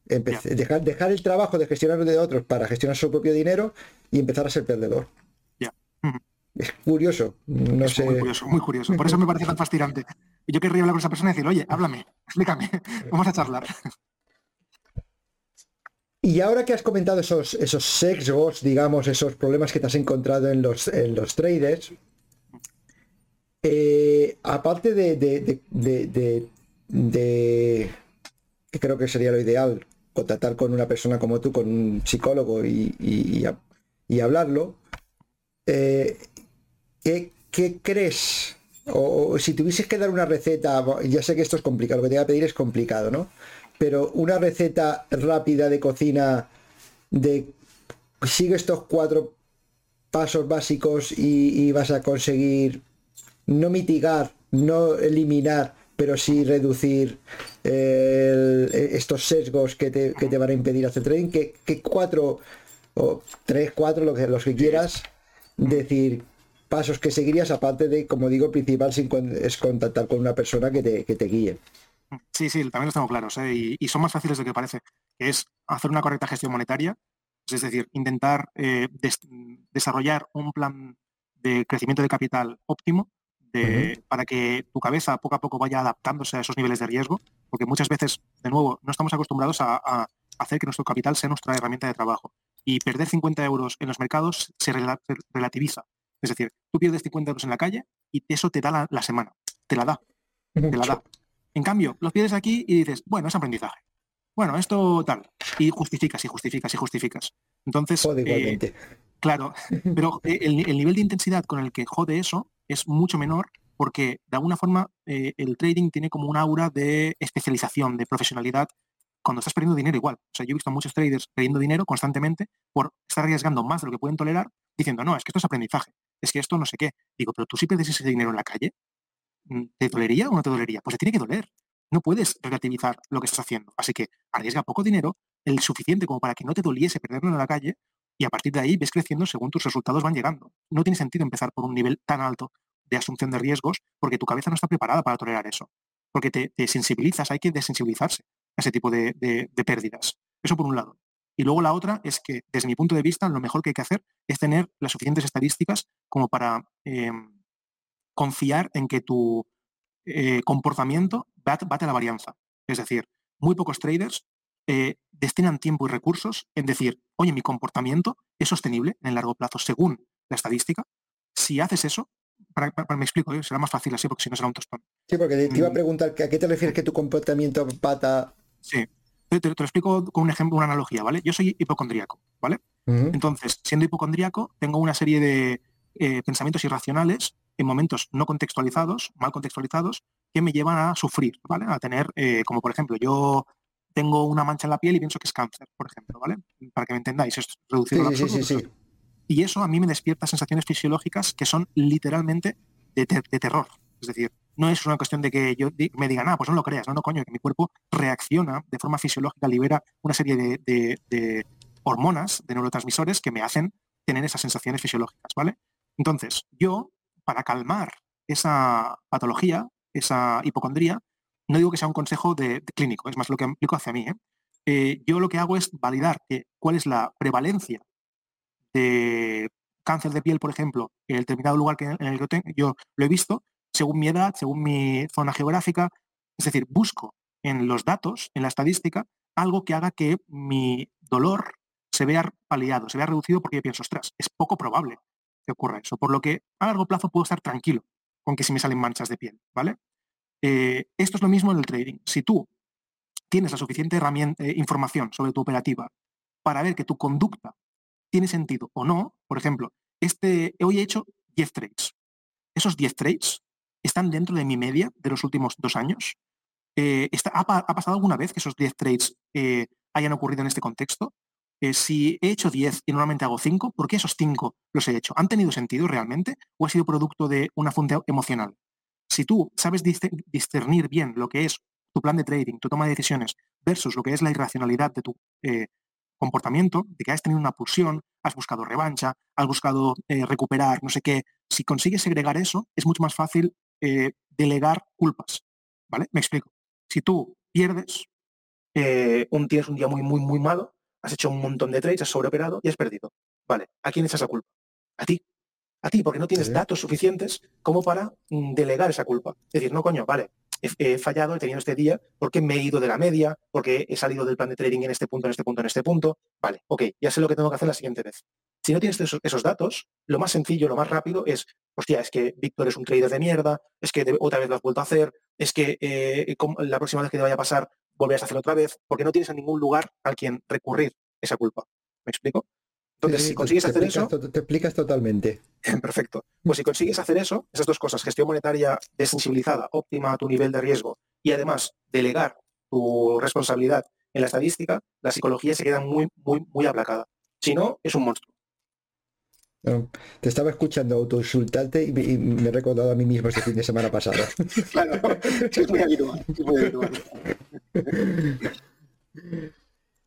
dejar, dejar el trabajo de gestionar de otros para gestionar su propio dinero y empezar a ser perdedor. Es curioso, no sé. Muy curioso, muy curioso. Por eso me parece tan fascinante. Y yo querría hablar con esa persona y decir, oye, háblame, explícame, vamos a charlar. Y ahora que has comentado esos, esos sexos, digamos, esos problemas que te has encontrado en los, en los traders, eh, aparte de, de, que creo que sería lo ideal, contactar con una persona como tú, con un psicólogo y, hablarlo, eh, ¿qué, crees? O, si tuvieses que dar una receta, ya sé que esto es complicado, lo que te voy a pedir es complicado, ¿no? Pero una receta rápida de cocina de sigue estos cuatro pasos básicos y, vas a conseguir no mitigar, no eliminar, pero sí reducir estos sesgos que te, van a impedir hacer trading, que, cuatro o tres, cuatro, lo que, los que quieras, decir pasos que seguirías, aparte de, como digo, principal es contactar con una persona que te, que te guíe. Sí, sí, también los tengo claros ¿eh? y, son más fáciles de lo que parece, que es hacer una correcta gestión monetaria, es decir, intentar eh, desarrollar un plan de crecimiento de capital óptimo para que tu cabeza poco a poco vaya adaptándose a esos niveles de riesgo, porque muchas veces, de nuevo, no estamos acostumbrados a, hacer que nuestro capital sea nuestra herramienta de trabajo. Y perder 50 euros en los mercados se, relativiza. Es decir, tú pierdes 50 euros en la calle y eso te da la, semana, te la da, te la da. En cambio, los pierdes aquí y dices, bueno, es aprendizaje. Bueno, esto tal. Y justificas y justificas y justificas. Entonces, eh, claro, pero el, nivel de intensidad con el que jode eso es mucho menor porque de alguna forma eh, el trading tiene como un aura de especialización, de profesionalidad, cuando estás perdiendo dinero igual. O sea, yo he visto a muchos traders perdiendo dinero constantemente por estar arriesgando más de lo que pueden tolerar, diciendo, no, es que esto es aprendizaje, es que esto no sé qué. Digo, pero tú si pierdes ese dinero en la calle, mm, ¿te dolería o no te dolería? Pues te tiene que doler. No puedes relativizar lo que estás haciendo. Así que arriesga poco dinero, el suficiente como para que no te doliese perderlo en la calle, y a partir de ahí ves creciendo según tus resultados van llegando. No tiene sentido empezar por un nivel tan alto de asunción de riesgos porque tu cabeza no está preparada para tolerar eso. Porque te, sensibilizas, hay que desensibilizarse a ese tipo de, pérdidas. Eso por un lado. Y luego la otra es que, desde mi punto de vista, lo mejor que hay que hacer es tener las suficientes estadísticas como para em, confiar en que tu eh, comportamiento bate, la varianza. Es decir, muy pocos traders eh, destinan tiempo y recursos en decir, oye, mi comportamiento es sostenible en el largo plazo según la estadística. Si haces eso, para, me explico, ¿eh? será más fácil así porque si no será un tostón. Sí, porque te, iba a mm. preguntar, ¿a qué te refieres que tu comportamiento pata? Sí, te, lo explico con un ejemplo, una analogía, ¿vale? Yo soy hipocondríaco, ¿vale? Entonces, siendo hipocondríaco, tengo una serie de eh, pensamientos irracionales en momentos no contextualizados, mal contextualizados, que me llevan a sufrir, ¿vale? A tener, como por ejemplo, yo tengo una mancha en la piel y pienso que es cáncer, por ejemplo, ¿vale? Para que me entendáis, es reducido sí, sí, sí, Y eso a mí me despierta sensaciones fisiológicas que son literalmente de, terror. Es decir, no es una cuestión de que yo me digan, ah, pues no lo creas, no, no, coño, que mi cuerpo reacciona de forma fisiológica, libera una serie de, hormonas, de neurotransmisores que me hacen tener esas sensaciones fisiológicas, ¿vale? Entonces, yo, para calmar esa patología, esa hipocondría, no digo que sea un consejo de, clínico, es más lo que aplico hacia mí. ¿eh? Eh, yo lo que hago es validar que, cuál es la prevalencia de cáncer de piel, por ejemplo, en el determinado lugar que, en el que yo lo he visto, según mi edad, según mi zona geográfica. Es decir, busco en los datos, en la estadística, algo que haga que mi dolor se vea paliado, se vea reducido porque yo pienso, ostras, es poco probable que ocurra eso. Por lo que a largo plazo puedo estar tranquilo con que si me salen manchas de piel, ¿vale? Eh, esto es lo mismo en el trading. Si tú tienes la suficiente eh, información sobre tu operativa para ver que tu conducta tiene sentido o no, por ejemplo, este, hoy he hecho 10 trades. Esos 10 trades están dentro de mi media de los últimos dos años. Eh, ha, pasado alguna vez que esos 10 trades hayan ocurrido en este contexto? si he hecho 10 y normalmente hago 5, ¿por qué esos 5 los he hecho? ¿Han tenido sentido realmente o ha sido producto de una fuente emocional? Si tú sabes discernir bien lo que es tu plan de trading, tu toma de decisiones, versus lo que es la irracionalidad de tu eh, comportamiento, de que has tenido una pulsión, has buscado revancha, has buscado eh, recuperar, no sé qué, si consigues segregar eso, es mucho más fácil eh, delegar culpas. ¿Vale? Me explico. Si tú pierdes, un, tienes un día muy, muy, muy malo, has hecho un montón de trades, has sobreoperado y has perdido. Vale, ¿a quién echas la culpa? A ti a ti, porque no tienes datos suficientes como para mm, delegar esa culpa. Es decir, no, coño, vale, he, fallado, he tenido este día, porque me he ido de la media, porque he salido del plan de trading en este punto, en este punto, en este punto. Vale, ok, ya sé lo que tengo que hacer la siguiente vez. Si no tienes esos, datos, lo más sencillo, lo más rápido es, hostia, es que Víctor es un trader de mierda, es que otra vez lo has vuelto a hacer, es que eh, la próxima vez que te vaya a pasar, volverás a hacerlo otra vez, porque no tienes a ningún lugar al quien recurrir esa culpa. ¿Me explico? Entonces, si consigues hacer eso... Te explicas totalmente. Perfecto. Pues si consigues hacer eso, esas dos cosas, gestión monetaria desensibilizada, óptima a tu nivel de riesgo, y además delegar tu responsabilidad en la estadística, la psicología se queda muy, muy, muy aplacada. Si no, es un monstruo. te estaba escuchando autoinsultarte y, y me he recordado a mí mismo este fin de semana pasado. claro, es muy habitual, es muy habitual.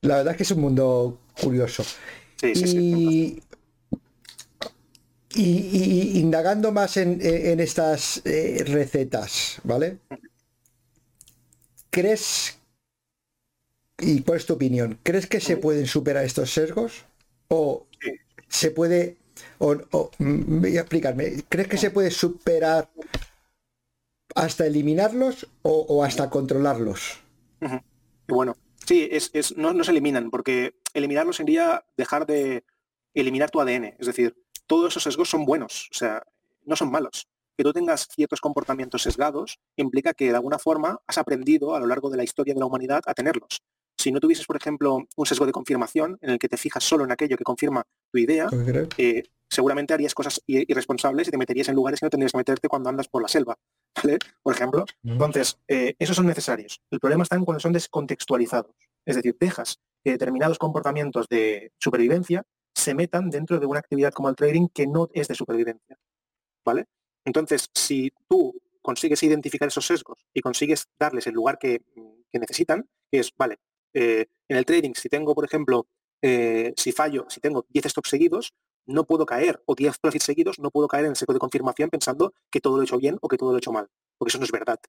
La verdad es que es un mundo curioso y, y, indagando más en, estas eh, recetas, ¿vale? ¿Crees, y cuál es tu opinión, ¿crees que se pueden superar estos sesgos? ¿O se puede, o, mm, voy a explicarme, ¿crees que se puede superar hasta eliminarlos o, hasta controlarlos? Bueno, sí, es, no, no se eliminan porque eliminarlo sería dejar de eliminar tu ADN. Es decir, todos esos sesgos son buenos, o sea, no son malos. Que tú tengas ciertos comportamientos sesgados implica que de alguna forma has aprendido a lo largo de la historia de la humanidad a tenerlos. Si no tuvieses, por ejemplo, un sesgo de confirmación en el que te fijas solo en aquello que confirma tu idea, eh, seguramente harías cosas irresponsables y te meterías en lugares que no tendrías que meterte cuando andas por la selva, ¿vale? Por ejemplo. Entonces, eh, esos son necesarios. El problema está en cuando son descontextualizados. Es decir, dejas que determinados comportamientos de supervivencia se metan dentro de una actividad como el trading que no es de supervivencia. ¿Vale? Entonces, si tú consigues identificar esos sesgos y consigues darles el lugar que, necesitan, que es, vale, eh, en el trading, si tengo, por ejemplo, eh, si fallo, si tengo 10 stocks seguidos, no puedo caer, o 10 profits seguidos, no puedo caer en el sesgo de confirmación pensando que todo lo he hecho bien o que todo lo he hecho mal, porque eso no es verdad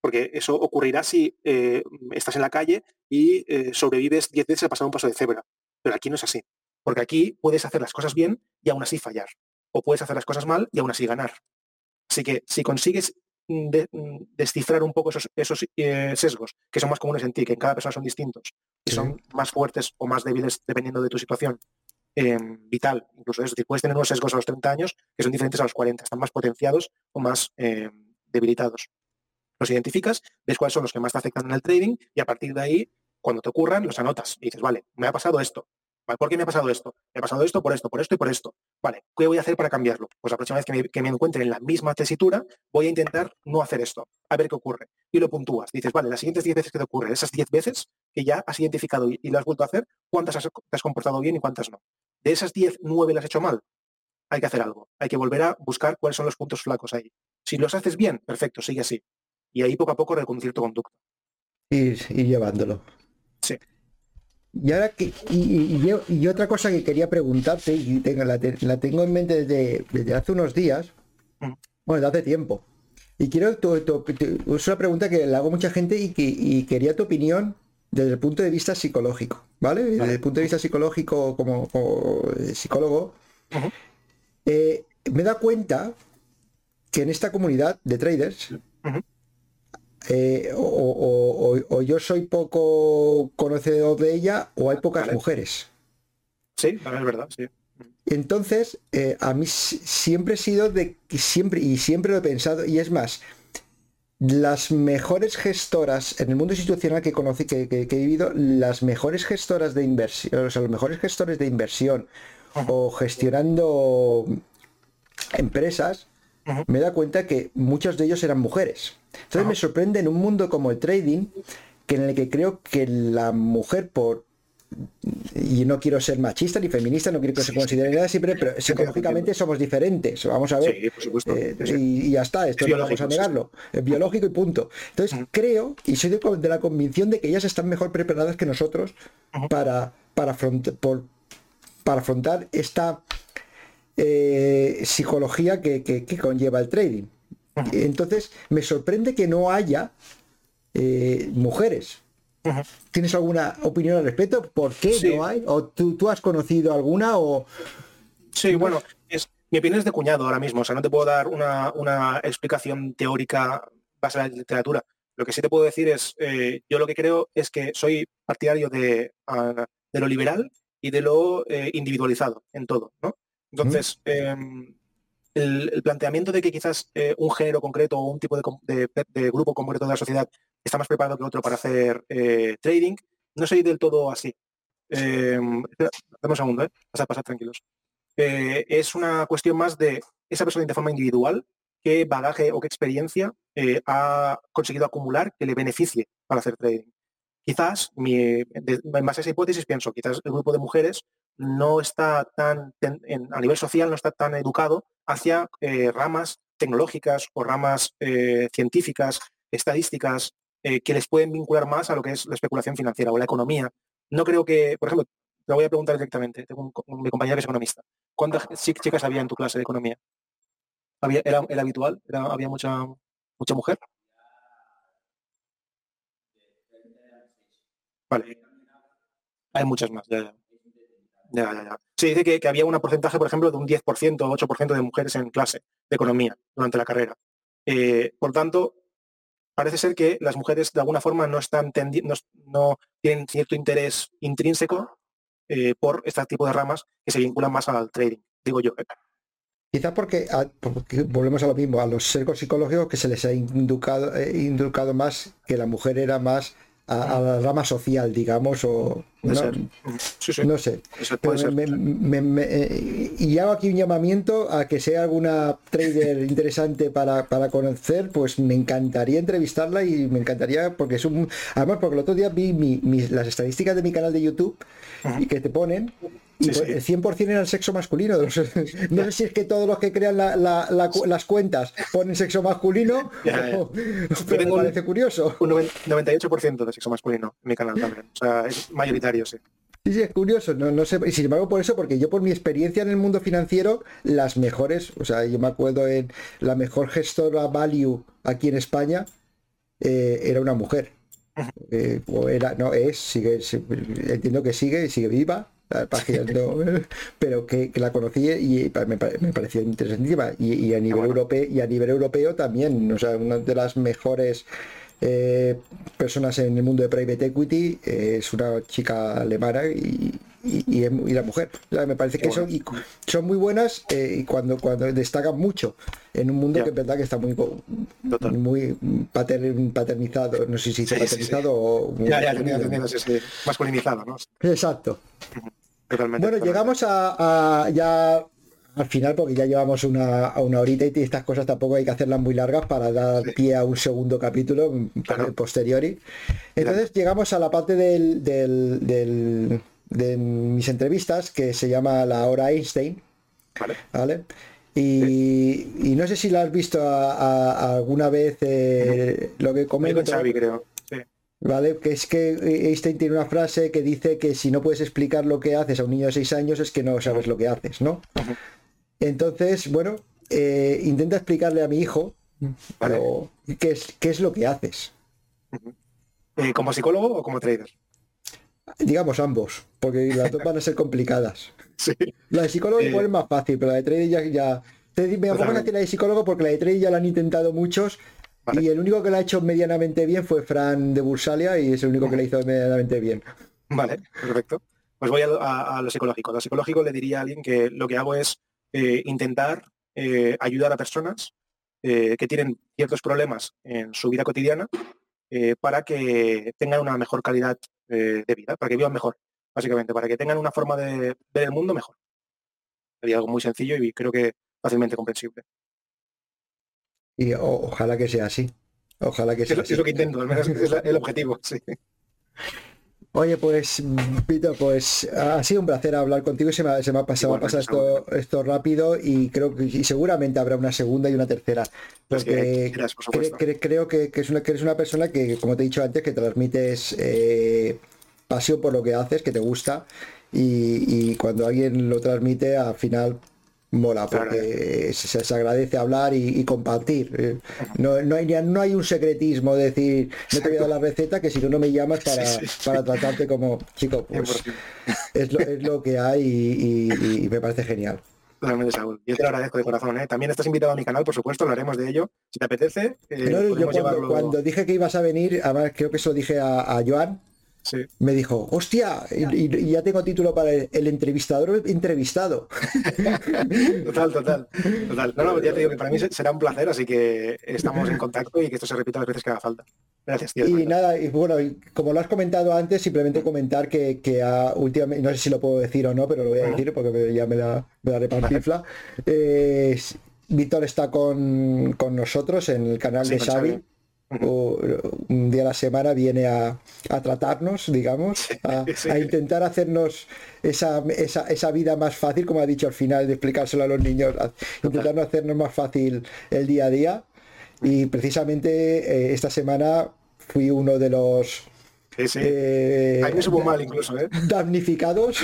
porque eso ocurrirá si eh, estás en la calle y sobrevives 10 veces a pasar un paso de cebra. Pero aquí no es así, porque aquí puedes hacer las cosas bien y aún así fallar, o puedes hacer las cosas mal y aún así ganar. Así que si consigues mm, mm, descifrar un poco esos, eh, sesgos, que son más comunes en ti, que en cada persona son distintos, que son más fuertes o más débiles dependiendo de tu situación em, vital, incluso es decir, puedes tener unos sesgos a los 30 años que son diferentes a los 40, están más potenciados o más em, debilitados. Los identificas, ves cuáles son los que más te afectan en el trading y a partir de ahí, cuando te ocurran, los anotas y dices, vale, me ha pasado esto. ¿Por qué me ha pasado esto? Me ha pasado esto por esto, por esto y por esto. Vale, ¿qué voy a hacer para cambiarlo? Pues la próxima vez que me, encuentre en la misma tesitura, voy a intentar no hacer esto, a ver qué ocurre. Y lo puntúas. Dices, vale, las siguientes 10 veces que te ocurre, esas 10 veces que ya has identificado y, lo has vuelto a hacer, ¿cuántas has, te has comportado bien y cuántas no? De esas 10, 9 las has hecho mal. hay que hacer algo. Hay que volver a buscar cuáles son los puntos flacos ahí. Si los haces bien, perfecto, sigue así. Y ahí poco a poco reconducir tu conducta. Ir, ir llevándolo. Sí. Y ahora que, y, y- y otra cosa que quería preguntarte, y tengo, la, te- la tengo en mente desde, desde hace unos días, Mm. bueno, desde hace tiempo. Y quiero, tu- tu- tu- es una pregunta que le hago a mucha gente y, que, y quería tu opinión desde el punto de vista psicológico, ¿vale? Desde el punto de vista psicológico como, como, eh, psicólogo, Ujú. eh, me da cuenta que en esta comunidad de traders. Eh, o, o- o- o yo soy poco conocedor de ella o hay pocas Vale. mujeres. Sí, es verdad, sí. Entonces, eh, a mí si- siempre he sido de que siempre, y siempre lo he pensado, y es más, las mejores gestoras en el mundo institucional que conocí, que, que- que he vivido, las mejores gestoras de inversión, o sea, los mejores gestores de inversión o gestionando empresas, me da cuenta que muchos de ellos eran mujeres. Entonces Ajá. me sorprende en un mundo como el trading, que en el que creo que la mujer por y no quiero ser machista ni feminista, no quiero que se considere nada siempre, pero psicológicamente somos diferentes. Vamos a ver. Sí, por supuesto. Eh, Sí, sí. y, y ya está, esto Es no vamos a sí, negarlo. Es biológico y punto. Entonces creo y soy de, de la convicción de que ellas están mejor preparadas que nosotros para, para, afront- por- para afrontar esta eh, psicología que, que- que conlleva el trading. Entonces me sorprende que no haya eh, mujeres. ¿Tienes alguna opinión al respecto? ¿Por qué Sí. no hay? ¿O tú, tú has conocido alguna? O... Sí, bueno, es, mi opinión es de cuñado ahora mismo, o sea, no te puedo dar una, una explicación teórica basada en literatura. Lo que sí te puedo decir es, eh, yo lo que creo es que soy partidario de, ah, de lo liberal y de lo eh, individualizado en todo, ¿no? Entonces, em, el, planteamiento de que quizás eh, un género concreto o un tipo de, grupo concreto de la sociedad está más preparado que otro para hacer eh, trading, no soy del todo así. Dame un segundo, ¿eh? Tranquilos. Eh, es una cuestión más de esa persona de forma individual, qué bagaje o qué experiencia eh, ha conseguido acumular que le beneficie para hacer trading. Quizás, mi- en base a esa hipótesis, pienso, quizás el grupo de mujeres no está tan, en- a nivel social, no está tan educado hacia eh, ramas tecnológicas o ramas eh, científicas, estadísticas, eh, que les pueden vincular más a lo que es la especulación financiera o la economía. No creo que, por ejemplo, te voy a preguntar directamente, tengo un, co- mi compañera que es economista. ¿Cuántas chi- chicas había en tu clase de economía? ¿Había, era, habitual? ¿Era, ¿Había mucha, mucha mujer? Vale. Hay muchas más, ya, ya. Ya, ya, ya. Se dice que, que había un porcentaje, por ejemplo, de un 10% o 8% de mujeres en clase de economía durante la carrera. Eh, por tanto, parece ser que las mujeres de alguna forma no están tendi- no, no tienen cierto interés intrínseco eh, por este tipo de ramas que se vinculan más al trading, digo yo. ¿eh? Quizá porque, volvemos a lo mismo, a los sesgos psicológicos que se les ha inducado, eh, inculcado más que la mujer era más a, a la rama social, digamos, o no, ser. Sí, sí. no sé. me- me- me- eh, y hago aquí un llamamiento a que sea alguna trader interesante para, para conocer, pues me encantaría entrevistarla y me encantaría, porque es un... Además, porque el otro día vi mi- mis- las estadísticas de mi canal de YouTube y que te ponen, Sí, pues, sí. el 100% era el sexo masculino. no sé si es que todos los que crean la- la- la cu- las cuentas ponen sexo masculino, Ya, ya. o- pero tengo me un- parece curioso. Un noven- 98% de sexo masculino en mi canal también. O sea, es mayoritario, sí. Sí, sí, es curioso, no, no sé, y sin embargo por eso, porque yo por mi experiencia en el mundo financiero, las mejores, o sea, yo me acuerdo en la mejor gestora value aquí en España, eh, era una mujer. Eh, o era, no, es, sigue, entiendo que sigue y sigue viva, la página no, pero que, que la conocí y me, me pareció interesantísima. Y, y a nivel bueno. europeo, y a nivel europeo también, o sea, una de las mejores eh, personas en el mundo de private equity eh, es una chica alemana y, y, y es- y la mujer. Me parece que son, y son muy buenas eh, y cuando, cuando destacan mucho en un mundo que es verdad que está muy Total. muy pater- paternizado, no sé si Sí, sí, sí. paternizado o Ya. Masculinizado, ¿no? Exacto. Totalmente. Bueno, totalmente. llegamos a, a ya al final porque ya llevamos una, a una horita y estas cosas tampoco hay que hacerlas muy largas para dar pie a un segundo capítulo mm, Claro. posteriori. Entonces llegamos a la parte del, del- del- de mis entrevistas que se llama la hora Einstein. ¿Vale? Y, no sé si lo has visto alguna vez eh, lo que comento. creo. ¿Vale? Que es que Einstein tiene una frase que dice que si no puedes explicar lo que haces a un niño de 6 años es que no sabes lo que haces, ¿no? Entonces, bueno, eh, intenta explicarle a mi hijo qué, es, qué es lo que haces. Eh, ¿Como psicólogo o como trader? Digamos ambos, porque las dos van a ser complicadas. La de psicólogo igual es más fácil, pero la de trading ya... ya... Me pongo a la de psicólogo porque la de trading ya la han intentado muchos y el único que la ha hecho medianamente bien fue Fran de Bursalia y es el único que la hizo medianamente bien. Vale, perfecto. Pues voy a, lo psicológico. Lo psicológico le diría a alguien que lo que hago es eh, intentar eh, ayudar a personas eh, que tienen ciertos problemas en su vida cotidiana para que tengan una mejor calidad de vida, para que vivan mejor básicamente, para que tengan una forma de ver el mundo mejor. Sería algo muy sencillo y creo que fácilmente comprensible. Y ojalá que sea así. Ojalá que sea así. Es lo que intento, al menos es el objetivo, sí. Oye, pues, Pito, pues ha sido un placer hablar contigo. Se me, se me ha pasado, esto, esto rápido y creo que y seguramente habrá una segunda y una tercera. Pues porque creo que, es una, que eres una persona que, como te he dicho antes, que transmites eh, pasión por lo que haces, que te gusta, y, cuando alguien lo transmite, al final mola, porque se, agradece hablar y, compartir. Eh, no, no, hay, no hay un secretismo de decir, no te voy a dar la receta, que si no, no me llamas para, para tratarte como chico, pues es lo, es lo que hay y, me parece genial. Totalmente, Saúl. Yo te lo agradezco de corazón. ¿eh? También estás invitado a mi canal, por supuesto, hablaremos de ello. Si te apetece. Eh, cuando, dije que ibas a venir, además creo que eso dije a, a Joan, me dijo, hostia, y, ya tengo título para el, entrevistador entrevistado. total, total, total. No, no, ya te digo que para mí será un placer, así que estamos en contacto y que esto se repita las veces que haga falta. Gracias, tío. Y nada, y bueno, como lo has comentado antes, simplemente comentar que, que últimamente, no sé si lo puedo decir o no, pero lo voy a decir porque ya me da, me da repartifla. Víctor está con, nosotros en el canal de Xavi o un día a la semana viene a, tratarnos, digamos, a, intentar hacernos esa, esa, vida más fácil, como ha dicho al final de explicárselo a los niños, intentarnos hacernos más fácil el día a día. Y precisamente eh, esta semana fui uno de los eh, me supo mal incluso, ¿eh? Damnificados.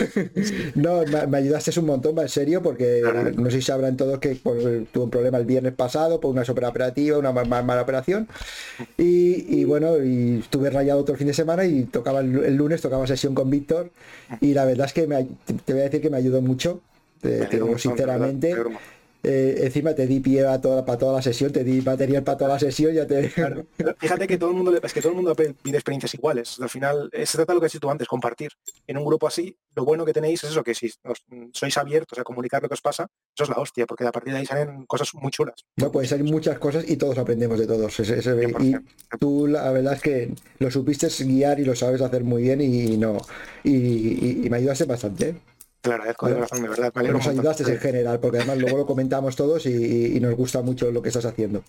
no, me, ayudaste un montón, en serio, porque no sé si sabrán todos que tuve un problema el viernes pasado por una superoperativa, una mala operación. Y, bueno, y estuve rayado todo el fin de semana y tocaba el, lunes, tocaba sesión con Víctor. Y la verdad es que te voy a decir que me ayudó mucho. Te, digo sinceramente. Eh, encima te di pie a toda, para toda la sesión, te di material para toda la sesión, ya te... Fíjate que todo el mundo es que todo el mundo pide experiencias iguales. Al final se trata de lo que has dicho tú antes, compartir. En un grupo así, lo bueno que tenéis es eso, que si sois abiertos a comunicar lo que os pasa, eso es la hostia, porque a partir de ahí salen cosas muy chulas. No, puede salir muchas cosas y todos aprendemos de todos. y tú la verdad es que lo supiste guiar y lo sabes hacer muy bien y no. Y, y me ayudaste bastante. Te agradezco de razón, de verdad. nos ayudaste en general, porque además luego lo comentamos todos y, nos gusta mucho lo que estás haciendo.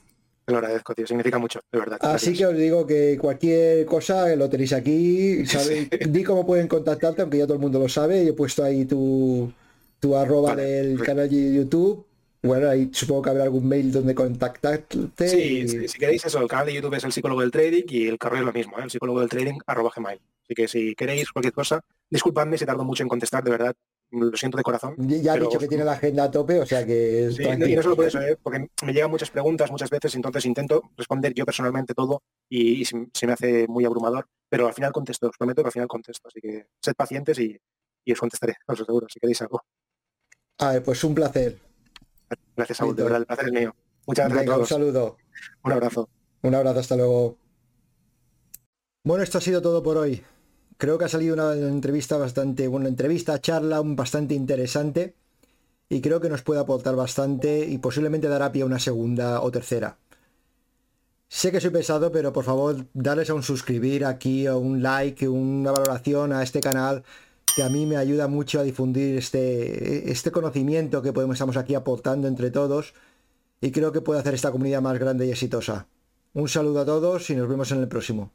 Te lo agradezco, tío. Significa mucho, de verdad. Así que os digo que cualquier cosa lo tenéis aquí. Di cómo pueden contactarte, aunque ya todo el mundo lo sabe. Yo he puesto ahí tu, tu arroba del canal de YouTube. Bueno, ahí supongo que habrá algún mail donde contactarte. Sí, si, queréis eso, el canal de YouTube es el psicólogo del trading y el correo es lo mismo, ¿eh? el psicólogo del trading arroba gmail. Así que si queréis cualquier cosa, disculpadme si tardo mucho en contestar, de verdad, lo siento de corazón. Ya ha dicho que tiene la agenda a tope, o sea que... Sí, y no solo por eso, ¿eh? porque me llegan muchas preguntas muchas veces, entonces intento responder yo personalmente todo y, se, me hace muy abrumador, pero al final contesto, os prometo que al final contesto, así que sed pacientes y, os contestaré, os seguro, si queréis algo. A pues un placer. Gracias, Saúl, de verdad, el placer es mío. Muchas gracias. Un saludo. Un abrazo. Un abrazo, hasta luego. Bueno, esto ha sido todo por hoy creo que ha salido una entrevista bastante, una entrevista, charla bastante interesante y creo que nos puede aportar bastante y posiblemente dará pie a una segunda o tercera. Sé que soy pesado, pero por favor, darles a un suscribir aquí, o un like, una valoración a este canal, que a mí me ayuda mucho a difundir este, este conocimiento que podemos, estamos aquí aportando entre todos y creo que puede hacer esta comunidad más grande y exitosa. Un saludo a todos y nos vemos en el próximo.